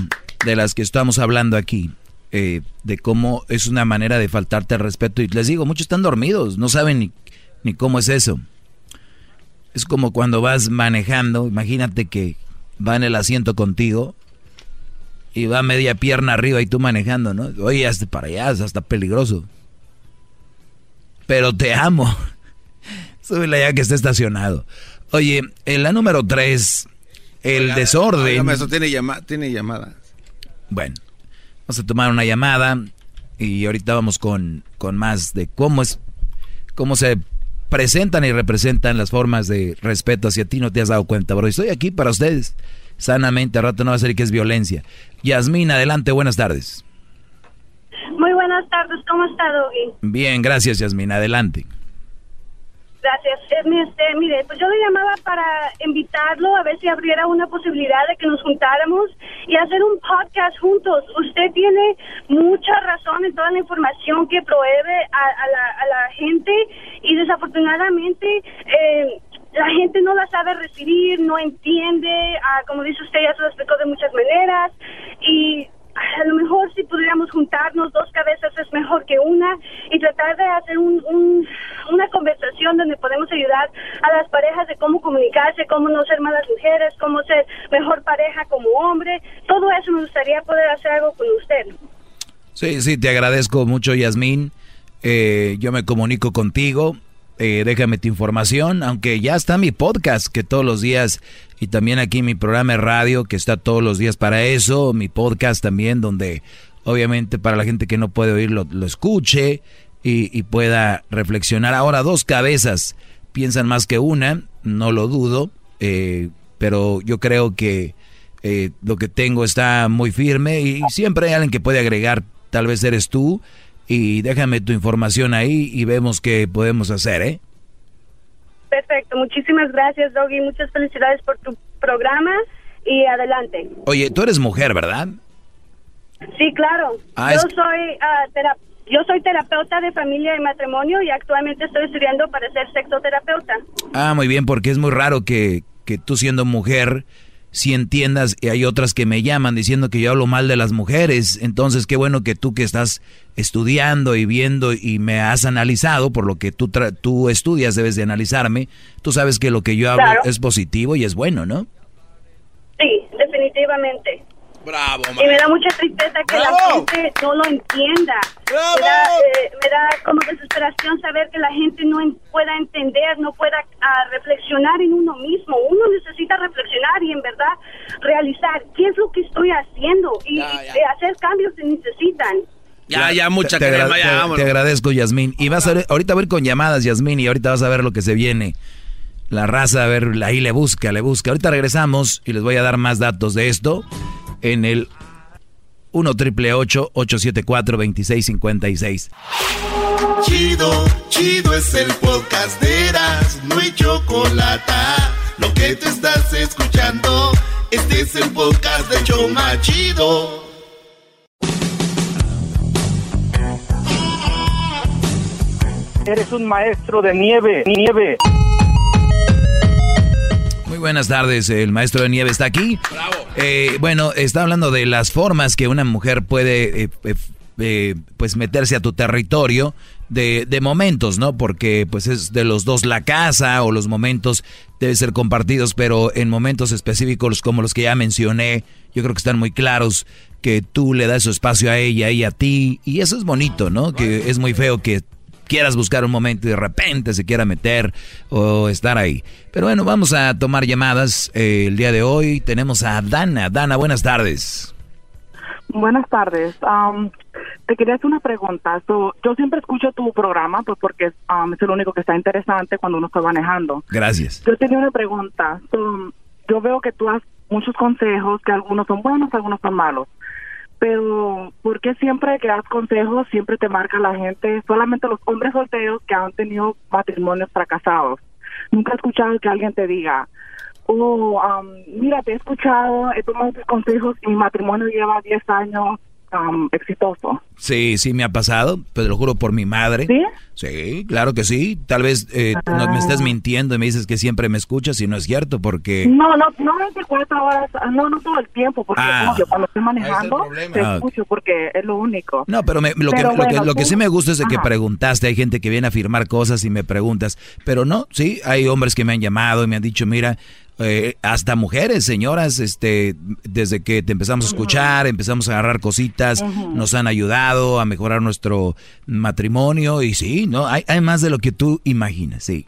de las que estamos hablando aquí, eh, de cómo es una manera de faltarte al respeto. Y les digo, muchos están dormidos, no saben ni, ni cómo es eso. Es como cuando vas manejando, imagínate que va en el asiento contigo y va media pierna arriba y tú manejando, ¿no? Oye, hasta para allá, es hasta peligroso. Pero te amo. Súbela ya que está estacionado. Oye, en la número tres, el desorden. eso tiene, tiene llamada. Bueno, vamos a tomar una llamada y ahorita vamos con, con más de cómo es, cómo se presentan y representan las formas de respeto hacia ti, no te has dado cuenta, bro. Estoy aquí para ustedes, sanamente, a rato no va a ser que es violencia. Yasmín, adelante, buenas tardes. Muy buenas tardes, ¿cómo está, Doggy? Bien, gracias, Yasmín, adelante. Gracias. Este, mire, pues yo le llamaba para invitarlo a ver si abriera una posibilidad de que nos juntáramos y hacer un podcast juntos. Usted tiene mucha razón en toda la información que provee a, la, gente y desafortunadamente eh, la gente no la sabe recibir, no entiende, ah, como dice usted, ya se lo explicó de muchas maneras y a lo mejor si pudiéramos juntarnos, dos cabezas es mejor que una y tratar de hacer un, una conversación donde podemos ayudar a las parejas de cómo comunicarse, cómo no ser malas mujeres, cómo ser mejor pareja como hombre. Todo eso me gustaría poder hacer algo con usted. Sí, sí, te agradezco mucho, Yasmín. Eh, yo me comunico contigo. Eh, déjame tu información, aunque ya está mi podcast que todos los días y también aquí mi programa de radio que está todos los días para eso, mi podcast también donde obviamente para la gente que no puede oírlo lo escuche y, pueda reflexionar. Ahora dos cabezas piensan más que una, no lo dudo, eh, pero yo creo que eh, lo que tengo está muy firme y siempre hay alguien que puede agregar, tal vez eres tú y déjame tu información ahí y vemos qué podemos hacer, ¿eh? Perfecto, muchísimas gracias, Doggy. Muchas felicidades por tu programa y adelante. Oye, tú eres mujer, ¿verdad? Sí, claro. Ah, yo soy uh, yo soy terapeuta de familia y matrimonio y actualmente estoy estudiando para ser sexoterapeuta. Ah, muy bien, porque es muy raro que, que tú siendo mujer si entiendas, y hay otras que me llaman diciendo que yo hablo mal de las mujeres, entonces qué bueno que tú que estás estudiando y viendo y me has analizado, por lo que tú, tú estudias debes de analizarme, tú sabes que lo que yo hablo es positivo y es bueno, ¿no? Sí, definitivamente. Bravo, Y me da mucha tristeza que la gente no lo entienda. ¡Bravo! Eh, me, da, como desesperación saber que la gente no pueda entender, no pueda ah, reflexionar en uno mismo. Uno necesita reflexionar y en verdad realizar qué es lo que estoy haciendo y, hacer cambios que necesitan. Ya, ya, mucha te, crema, te, agradezco, Yasmín. Y vas a ver, ahorita voy a ir con llamadas, Yasmín, y ahorita vas a ver lo que se viene. La raza, a ver, ahí le busca, le busca. Ahorita regresamos y les voy a dar más datos de esto en el 1 triple 874 2656. Chido, chido es el podcast de Eras, no hay chocolate. Lo que te estás escuchando, este es el podcast de Choma Chido. Eres un maestro de nieve, nieve. Buenas tardes, el maestro de nieve está aquí. Eh, bueno, está hablando de las formas que una mujer puede eh, eh, pues meterse a tu territorio de, de, momentos, ¿no? Porque pues es de los dos la casa o los momentos deben ser compartidos, pero en momentos específicos como los que ya mencioné, yo creo que están muy claros que tú le das su espacio a ella y a ti, y eso es bonito, ¿no? Que es muy feo que quieras buscar un momento y de repente se quiera meter o estar ahí. Pero bueno, vamos a tomar llamadas eh, el día de hoy. Tenemos a Dana. Dana, buenas tardes. Buenas tardes. te quería hacer una pregunta. yo siempre escucho tu programa pues porque es el único que está interesante cuando uno está manejando. Gracias. Yo tenía una pregunta. yo veo que tú das muchos consejos, que algunos son buenos, algunos son malos pero ¿por qué siempre que das consejos siempre te marca la gente, solamente los hombres solteros que han tenido matrimonios fracasados? Nunca he escuchado que alguien te diga, oh, mira, te he escuchado, he tomado tus consejos y mi matrimonio lleva 10 años exitoso. Sí, sí me ha pasado, pero lo juro por mi madre. ¿Sí? Sí, claro que sí. Tal vez eh, no, me estás ah. mintiendo y me dices que siempre me escuchas y no es cierto porque... No, no, no 24 horas, no, no todo el tiempo, porque ah. cuando estoy manejando te ah, escucho porque es lo único. No, pero, lo, que, lo, que, sí me gusta es de que preguntaste, hay gente que viene a firmar cosas y me preguntas, pero no, sí, hay hombres que me han llamado y me han dicho, mira, eh, hasta mujeres, señoras, este, desde que te empezamos a escuchar, empezamos a agarrar cositas, nos han ayudado a mejorar nuestro matrimonio y sí, no, hay, hay más de lo que tú imaginas, sí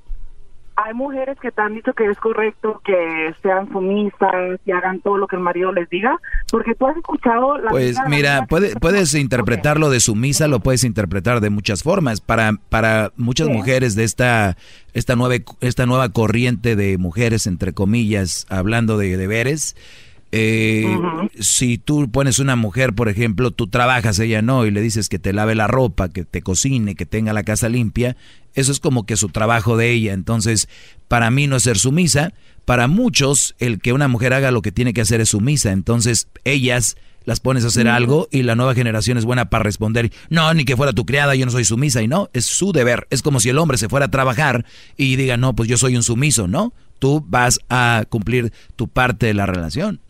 hay mujeres que te han dicho que es correcto que sean sumisas y hagan todo lo que el marido les diga, porque tú has escuchado la Pues mira, puedes interpretarlo de sumisa, lo puedes interpretar de muchas formas. Para para muchas mujeres de esta esta nueva esta nueva corriente de mujeres entre comillas, hablando de deberes, eh, Si tú pones una mujer, por ejemplo, tú trabajas, ella no, y le dices que te lave la ropa, que te cocine, que tenga la casa limpia, eso es como que su trabajo de ella. Entonces, para mí no es ser sumisa. Para muchos, el que una mujer haga lo que tiene que hacer es sumisa. Entonces, ellas las pones a hacer algo y la nueva generación es buena para responder, no, ni que fuera tu criada, yo no soy sumisa. Y no, es su deber. Es como si el hombre se fuera a trabajar y diga, no, pues yo soy un sumiso, ¿no? Tú vas a cumplir tu parte de la relación.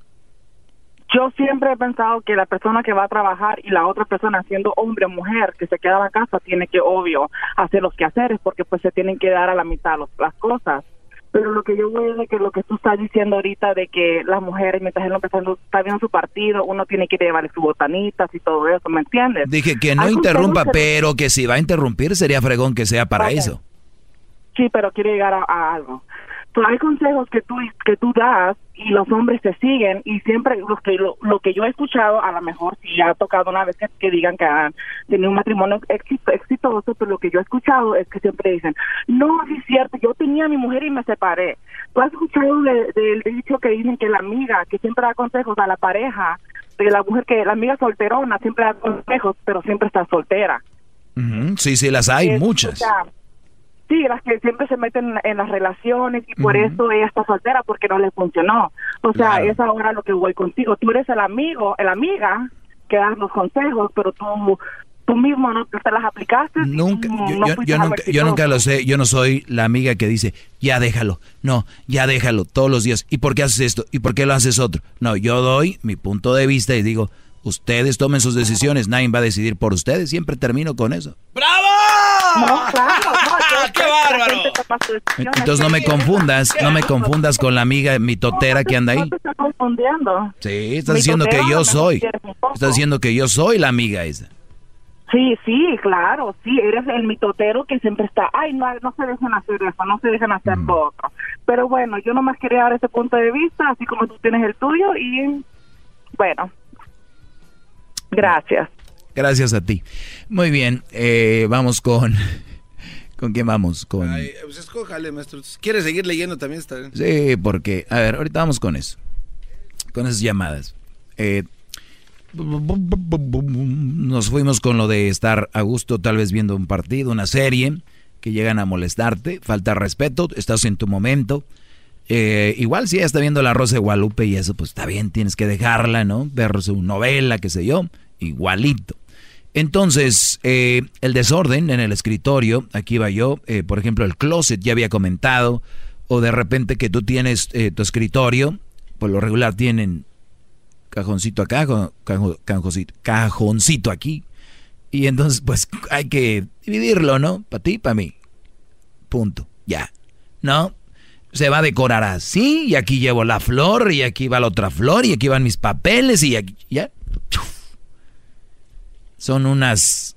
Yo siempre he pensado que la persona que va a trabajar y la otra persona, siendo hombre o mujer, que se queda en la casa, tiene que, obvio, hacer los quehaceres porque pues se tienen que dar a la mitad las cosas. Pero lo que yo voy de que lo que tú estás diciendo ahorita de que las mujeres, mientras el hombre está viendo su partido, uno tiene que llevarle sus botanitas y todo eso, ¿me entiendes? Dije que no interrumpa, pero que si va a interrumpir sería fregón que sea para eso. Sí, pero quiere llegar a algo hay consejos que tú que tú das y los hombres te siguen y siempre lo que lo, que yo he escuchado a lo mejor si ha tocado una vez que, digan que han tenido un matrimonio exitoso pero lo que yo he escuchado es que siempre dicen no es cierto yo tenía a mi mujer y me separé tú has escuchado del dicho que dicen que la amiga que siempre da consejos a la pareja de la mujer que la amiga solterona siempre da consejos pero siempre está soltera sí sí las hay muchas. Sí, las que siempre se meten en las relaciones y por eso ella está soltera porque no le funcionó. O sea, es ahora lo que voy contigo. Tú eres el amigo, la amiga que das los consejos, pero tú tú mismo no te las aplicaste. Nunca, yo, nunca, yo nunca lo sé. Yo no soy la amiga que dice, ya déjalo. No, ya déjalo todos los días. ¿Y por qué haces esto? ¿Y por qué lo haces otro? No, yo doy mi punto de vista y digo, Ustedes tomen sus decisiones, nadie va a decidir por ustedes. Siempre termino con eso. ¡Bravo! No, claro, ¡Qué bárbaro! Entonces no me confundas, no me confundas con la amiga mitotera que anda ahí. No está confundiendo. Sí, estás diciendo que yo soy. Estás diciendo que yo soy la amiga esa. Sí, sí, claro, sí, eres el mitotero que siempre está, ay, no, no se dejan hacer eso, no se dejan hacer mm. lo otro. Pero bueno, yo nomás quería dar ese punto de vista, así como tú tienes el tuyo, y bueno, Gracias. Gracias a ti. Muy bien, eh, vamos con... ¿Con quién vamos? Con... pues escójale, maestro. Si quieres seguir leyendo también está bien. Sí, porque... A ver, ahorita vamos con eso. Con esas llamadas. Eh, nos fuimos con lo de estar a gusto tal vez viendo un partido, una serie, que llegan a molestarte, falta respeto, estás en tu momento. Eh, igual si ella está viendo La Rosa de Guadalupe y eso, pues está bien, tienes que dejarla, ¿no? Ver su novela, qué sé yo igualito. Entonces, eh, el desorden en el escritorio, aquí va yo, eh, por ejemplo, el closet, ya había comentado, o de repente que tú tienes eh, tu escritorio, por lo regular tienen cajoncito acá, cajoncito, cajoncito aquí, y entonces pues hay que dividirlo, ¿no? Para ti, para mí. Punto, ya. ¿No? Se va a decorar así, y aquí llevo la flor, y aquí va la otra flor, y aquí van mis papeles, y aquí, ya son unas...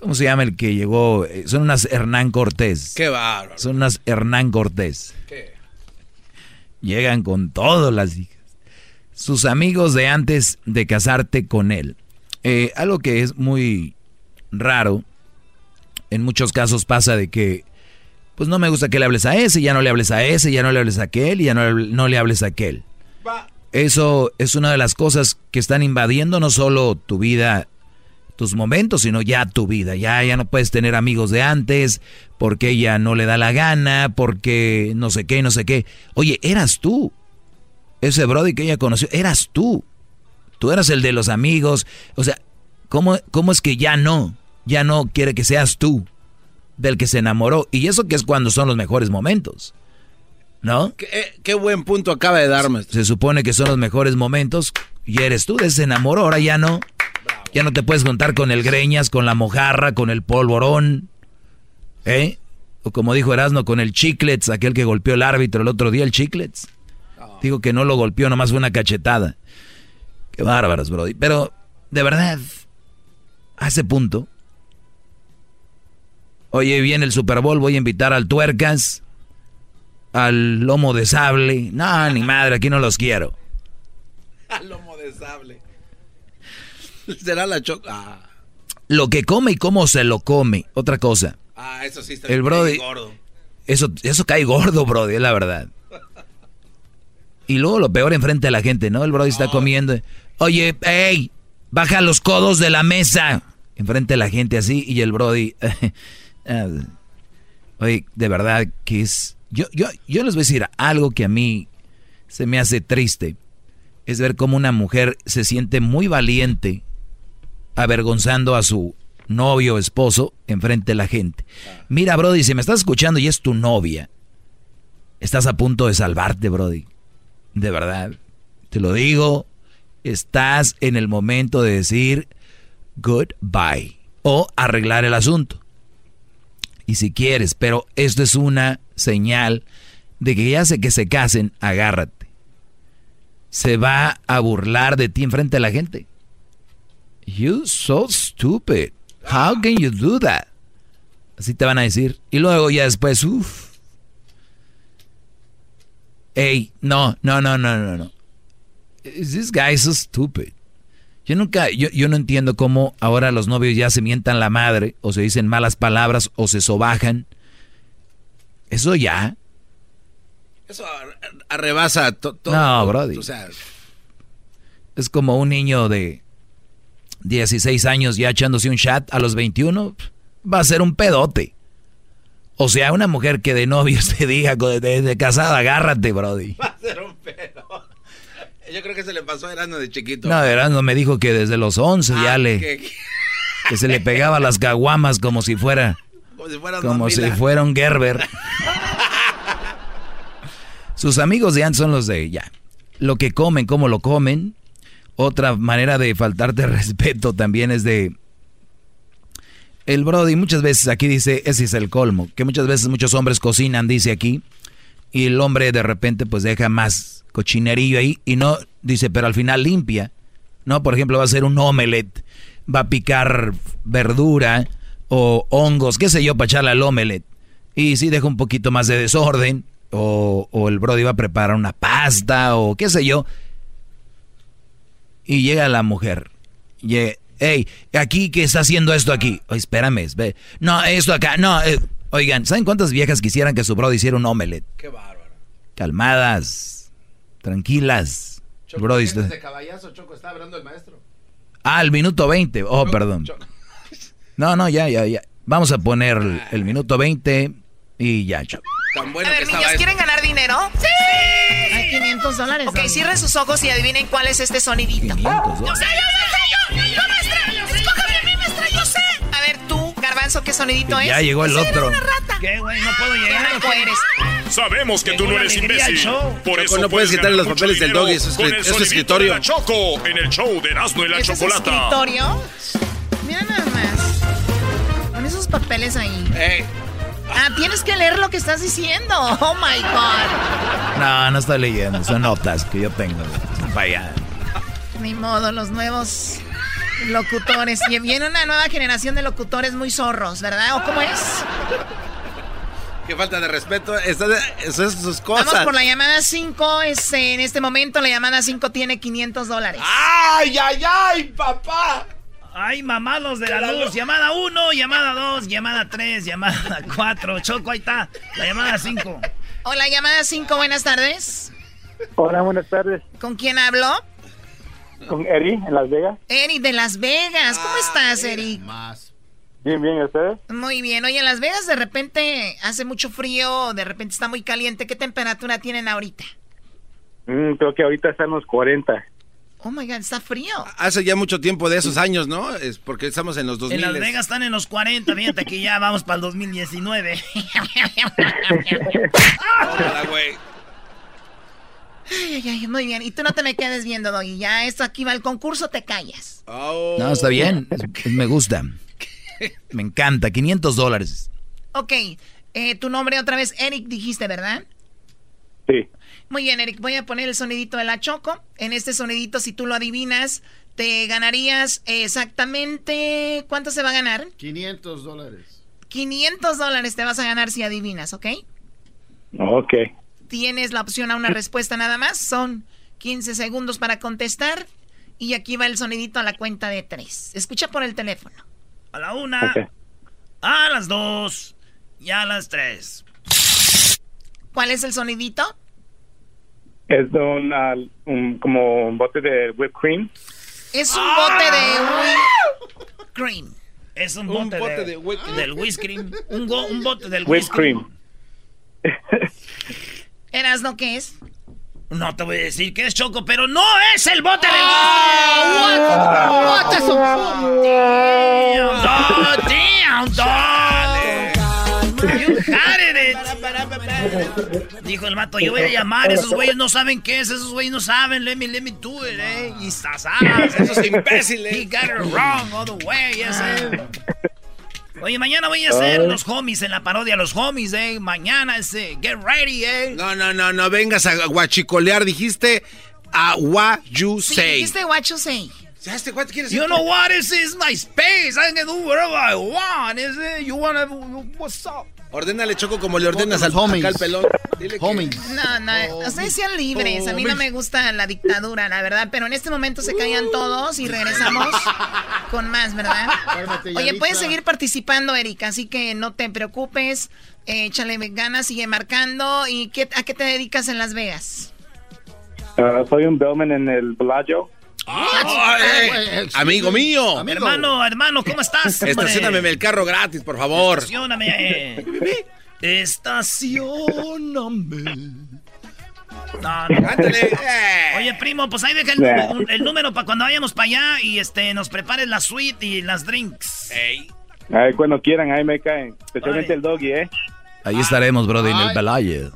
¿Cómo se llama el que llegó? Eh, son unas Hernán Cortés. Qué bárbaro. Son unas Hernán Cortés. ¿Qué? Llegan con todas las hijas. Sus amigos de antes de casarte con él. Eh, algo que es muy raro. En muchos casos pasa de que, pues no me gusta que le hables a ese, ya no le hables a ese, ya no le hables a aquel, y ya no, no le hables a aquel. Eso es una de las cosas que están invadiendo no solo tu vida tus momentos, sino ya tu vida. Ya, ya no puedes tener amigos de antes, porque ella no le da la gana, porque no sé qué, no sé qué. Oye, eras tú. Ese Brody que ella conoció, eras tú. Tú eras el de los amigos. O sea, ¿cómo, cómo es que ya no? Ya no quiere que seas tú del que se enamoró. Y eso que es cuando son los mejores momentos. ¿No? Qué, qué buen punto acaba de darme. Se, se supone que son los mejores momentos y eres tú de ese enamoró, ahora ya no. Ya no te puedes juntar con el greñas, con la mojarra, con el polvorón. ¿Eh? O como dijo Erasmo, con el chiclets, aquel que golpeó el árbitro el otro día, el chiclets. Digo que no lo golpeó, nomás fue una cachetada. Qué bárbaros, Brody. Pero, de verdad, a ese punto. Oye, viene el Super Bowl, voy a invitar al Tuercas, al Lomo de Sable. No, ni madre, aquí no los quiero. Al Lomo de Sable. Será la choca. Ah. Lo que come y cómo se lo come. Otra cosa. Ah, eso sí está El brody, gordo. Eso, eso cae gordo, brody, es la verdad. Y luego lo peor enfrente a la gente, ¿no? El brody está comiendo. Oye, hey, baja los codos de la mesa. Enfrente a la gente así y el brody... Ah, oye, de verdad que es... Yo, yo, yo les voy a decir algo que a mí se me hace triste. Es ver cómo una mujer se siente muy valiente avergonzando a su novio esposo enfrente de la gente. Mira, Brody, si me estás escuchando y es tu novia, estás a punto de salvarte, Brody. De verdad. Te lo digo, estás en el momento de decir goodbye o arreglar el asunto. Y si quieres, pero esto es una señal de que ya sé que se casen, agárrate. Se va a burlar de ti enfrente de la gente. You so stupid. How can you do that? Así te van a decir. Y luego ya después, uff. Hey, no, no, no, no, no, no. This guy is so stupid. Yo nunca, yo, yo no entiendo cómo ahora los novios ya se mientan la madre, o se dicen malas palabras, o se sobajan. Eso ya. Eso arrebasa todo. No, Brody. es como un niño de 16 años ya echándose un chat a los 21, va a ser un pedote. O sea, una mujer que de novio se diga de, casada, agárrate, Brody. Va a ser un pedo. Yo creo que se le pasó a Erasmo de chiquito. No, Erasmo me dijo que desde los 11 ya ah, le... Que... se le pegaba las caguamas como si fuera... Como si fuera, como si fuera un Gerber. Sus amigos de antes son los de ya. Lo que comen, cómo lo comen, otra manera de faltarte respeto también es de... El Brody muchas veces aquí dice, ese es el colmo, que muchas veces muchos hombres cocinan, dice aquí, y el hombre de repente pues deja más cochinerillo ahí y no, dice, pero al final limpia, ¿no? Por ejemplo, va a hacer un omelette, va a picar verdura o hongos, qué sé yo, para echarle al omelette. Y si deja un poquito más de desorden, o el Brody va a preparar una pasta, o qué sé yo, y llega la mujer. Y, hey, aquí que está haciendo esto aquí. espérame, ve. No, esto acá. No, eh, oigan, ¿saben cuántas viejas quisieran que su brother hiciera un omelette? Qué bárbaro. Calmadas, tranquilas. Choco, brody, de caballazo, Choco, está hablando el maestro. Ah, el minuto 20. Oh, perdón. No, no, ya, ya, ya. Vamos a poner el, minuto 20 y ya, Choco. Tan bueno a ver, niños, ¿quieren ganar dinero? ¡Sí! Hay 500 dólares. Ok, cierren sus ojos y adivinen cuál es este sonidito. 500 dólares. Yo sé, yo sé, yo, yo, maestra. Escójame Garbanzo, ¿qué sonidito es? Ya llegó el otro. Una rata. ¿Qué, güey? No puedo llegar. ¿Qué eres? Sabemos que tú no eres imbécil. Por eso no puedes quitarle los papeles del doggy, es, es su escritorio. Choco en el show de Erasmo y la ¿Ese es Chocolata. escritorio? Mira nada más. Con esos papeles ahí. Ah, tienes que leer lo que estás diciendo. Oh my God. No, no estoy leyendo, son notas que yo tengo. Vaya. Ni modo, los nuevos locutores. Y viene una nueva generación de locutores muy zorros, ¿verdad? ¿O cómo es? Qué falta de respeto. Eso es sus cosas. Vamos por la llamada 5. en este momento la llamada 5 tiene 500 dólares. ¡Ay, ay, ay, papá! Ay, mamá, los de la luz. Llamada 1, llamada 2, llamada 3, llamada 4. Choco, ahí está. La llamada 5. Hola, llamada 5, buenas tardes. Hola, buenas tardes. ¿Con quién hablo? Con Eri, en Las Vegas. Eri, de Las Vegas. ¿Cómo estás, Eri? Bien, bien, ¿y ustedes? Muy bien. Oye, en Las Vegas de repente hace mucho frío, de repente está muy caliente. ¿Qué temperatura tienen ahorita? Mm, creo que ahorita están los 40. Oh my God, está frío. Hace ya mucho tiempo de esos años, ¿no? Es porque estamos en los 2000. En Las Vegas están en los 40, fíjate que ya vamos para el 2019. Hola, güey. Ay, ay, ay, muy bien. Y tú no te me quedes viendo, Doggy. Ya esto aquí va el concurso, te callas. Oh. No, está bien. Me gusta. Me encanta. 500 dólares. Ok. Eh, tu nombre otra vez, Eric, dijiste, ¿verdad? Sí. Muy bien, Eric. Voy a poner el sonidito de la Choco. En este sonidito, si tú lo adivinas, te ganarías exactamente... ¿Cuánto se va a ganar? 500 dólares. 500 dólares te vas a ganar si adivinas, ¿ok? Ok. Tienes la opción a una respuesta nada más. Son 15 segundos para contestar. Y aquí va el sonidito a la cuenta de tres. Escucha por el teléfono. A la una, a las dos y a las tres. ¿Cuál es el sonidito? Es de un, ah, un- como un bote de whipped cream. Es un bote de whipped cream. Es un Un bote, bote de, de whipped cream. del whisky. Un, go- un bote del Whipped cream. ¿Eras no qué es? No te voy a decir que es Choco, pero no es el bote del Ah, what? What is Dijo el mato, yo voy a llamar, esos güeyes no saben qué es, esos güeyes no saben, let me, let me do it, eh. Y sasas. Esos imbéciles. He got it wrong all the way, yes, eh. Oye, mañana voy a hacer Ay. los homies en la parodia, los homies, eh. Mañana, ese, get ready, eh. No, no, no, no vengas a guachicolear. Dijiste a what you Sí, say. dijiste what you say. Este quiere You decir- know what? This is my space. I can do whatever I want. Is it? You wanna? What's up? Ordénale choco como le ordenas al, Homies. acá al pelón. Dile que-. No, no, ustedes sean libres. A mí no me gusta la dictadura, la verdad. Pero en este momento se callan todos y regresamos con más, ¿verdad? Oye, puedes seguir participando, Erika, así que no te preocupes. Eh, échale ganas, sigue marcando. ¿Y qué, a qué te dedicas en Las Vegas? Ah, soy un bellman en el Bellagio. Ah, eh, amigo mío. Amigo. Hermano, hermano, ¿cómo estás? Estacioname el carro gratis, por favor. Estacioname. eh. Estacioname. No, no. Ándale. eh. Oye, primo, pues ahí deja el, número- el número para cuando vayamos para allá y este nos prepares la suite y las drinks. Ey. Cuando quieran, ahí me caen. Especialmente el doggy, ¿eh? Ahí estaremos, brother, en el Ay. Velayo.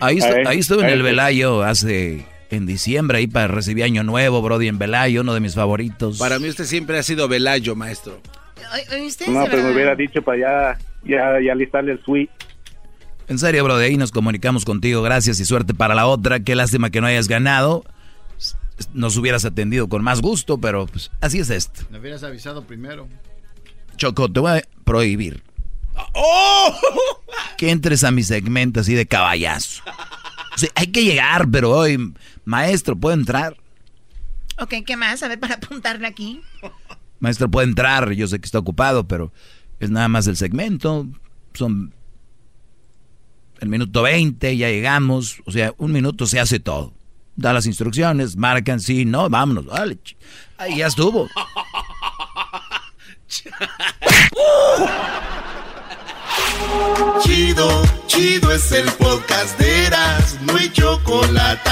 Ahí, Ahí. estuve en el Velayo hace... En diciembre, ahí para recibir Año Nuevo, Brody, en Velayo, uno de mis favoritos. Para mí usted siempre ha sido Velayo, maestro. No, pero me hubiera dicho para ya, ya, ya listarle el suite. En serio, bro, de ahí nos comunicamos contigo. Gracias y suerte para la otra. Qué lástima que no hayas ganado. Nos hubieras atendido con más gusto, pero pues, así es esto. Me hubieras avisado primero. Choco, te voy a prohibir ¡Oh! que entres a mi segmento así de caballazo. O sea, hay que llegar, pero hoy, maestro, ¿puedo entrar? Ok, ¿qué más? A ver, para apuntarle aquí. Maestro, puede entrar. Yo sé que está ocupado, pero es nada más el segmento. Son el minuto 20, ya llegamos. O sea, un minuto se hace todo. Da las instrucciones, marcan, sí, no, vámonos. Dale. ch- Ahí ya estuvo. Chido, chido es el podcast de Eras, no hay chocolate.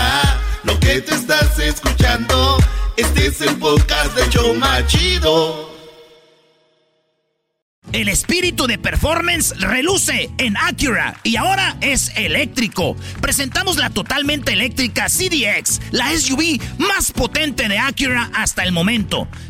Lo que te estás escuchando, este es el podcast de Choma Chido. El espíritu de performance reluce en Acura y ahora es eléctrico. Presentamos la totalmente eléctrica CDX, la SUV más potente de Acura hasta el momento.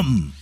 Come!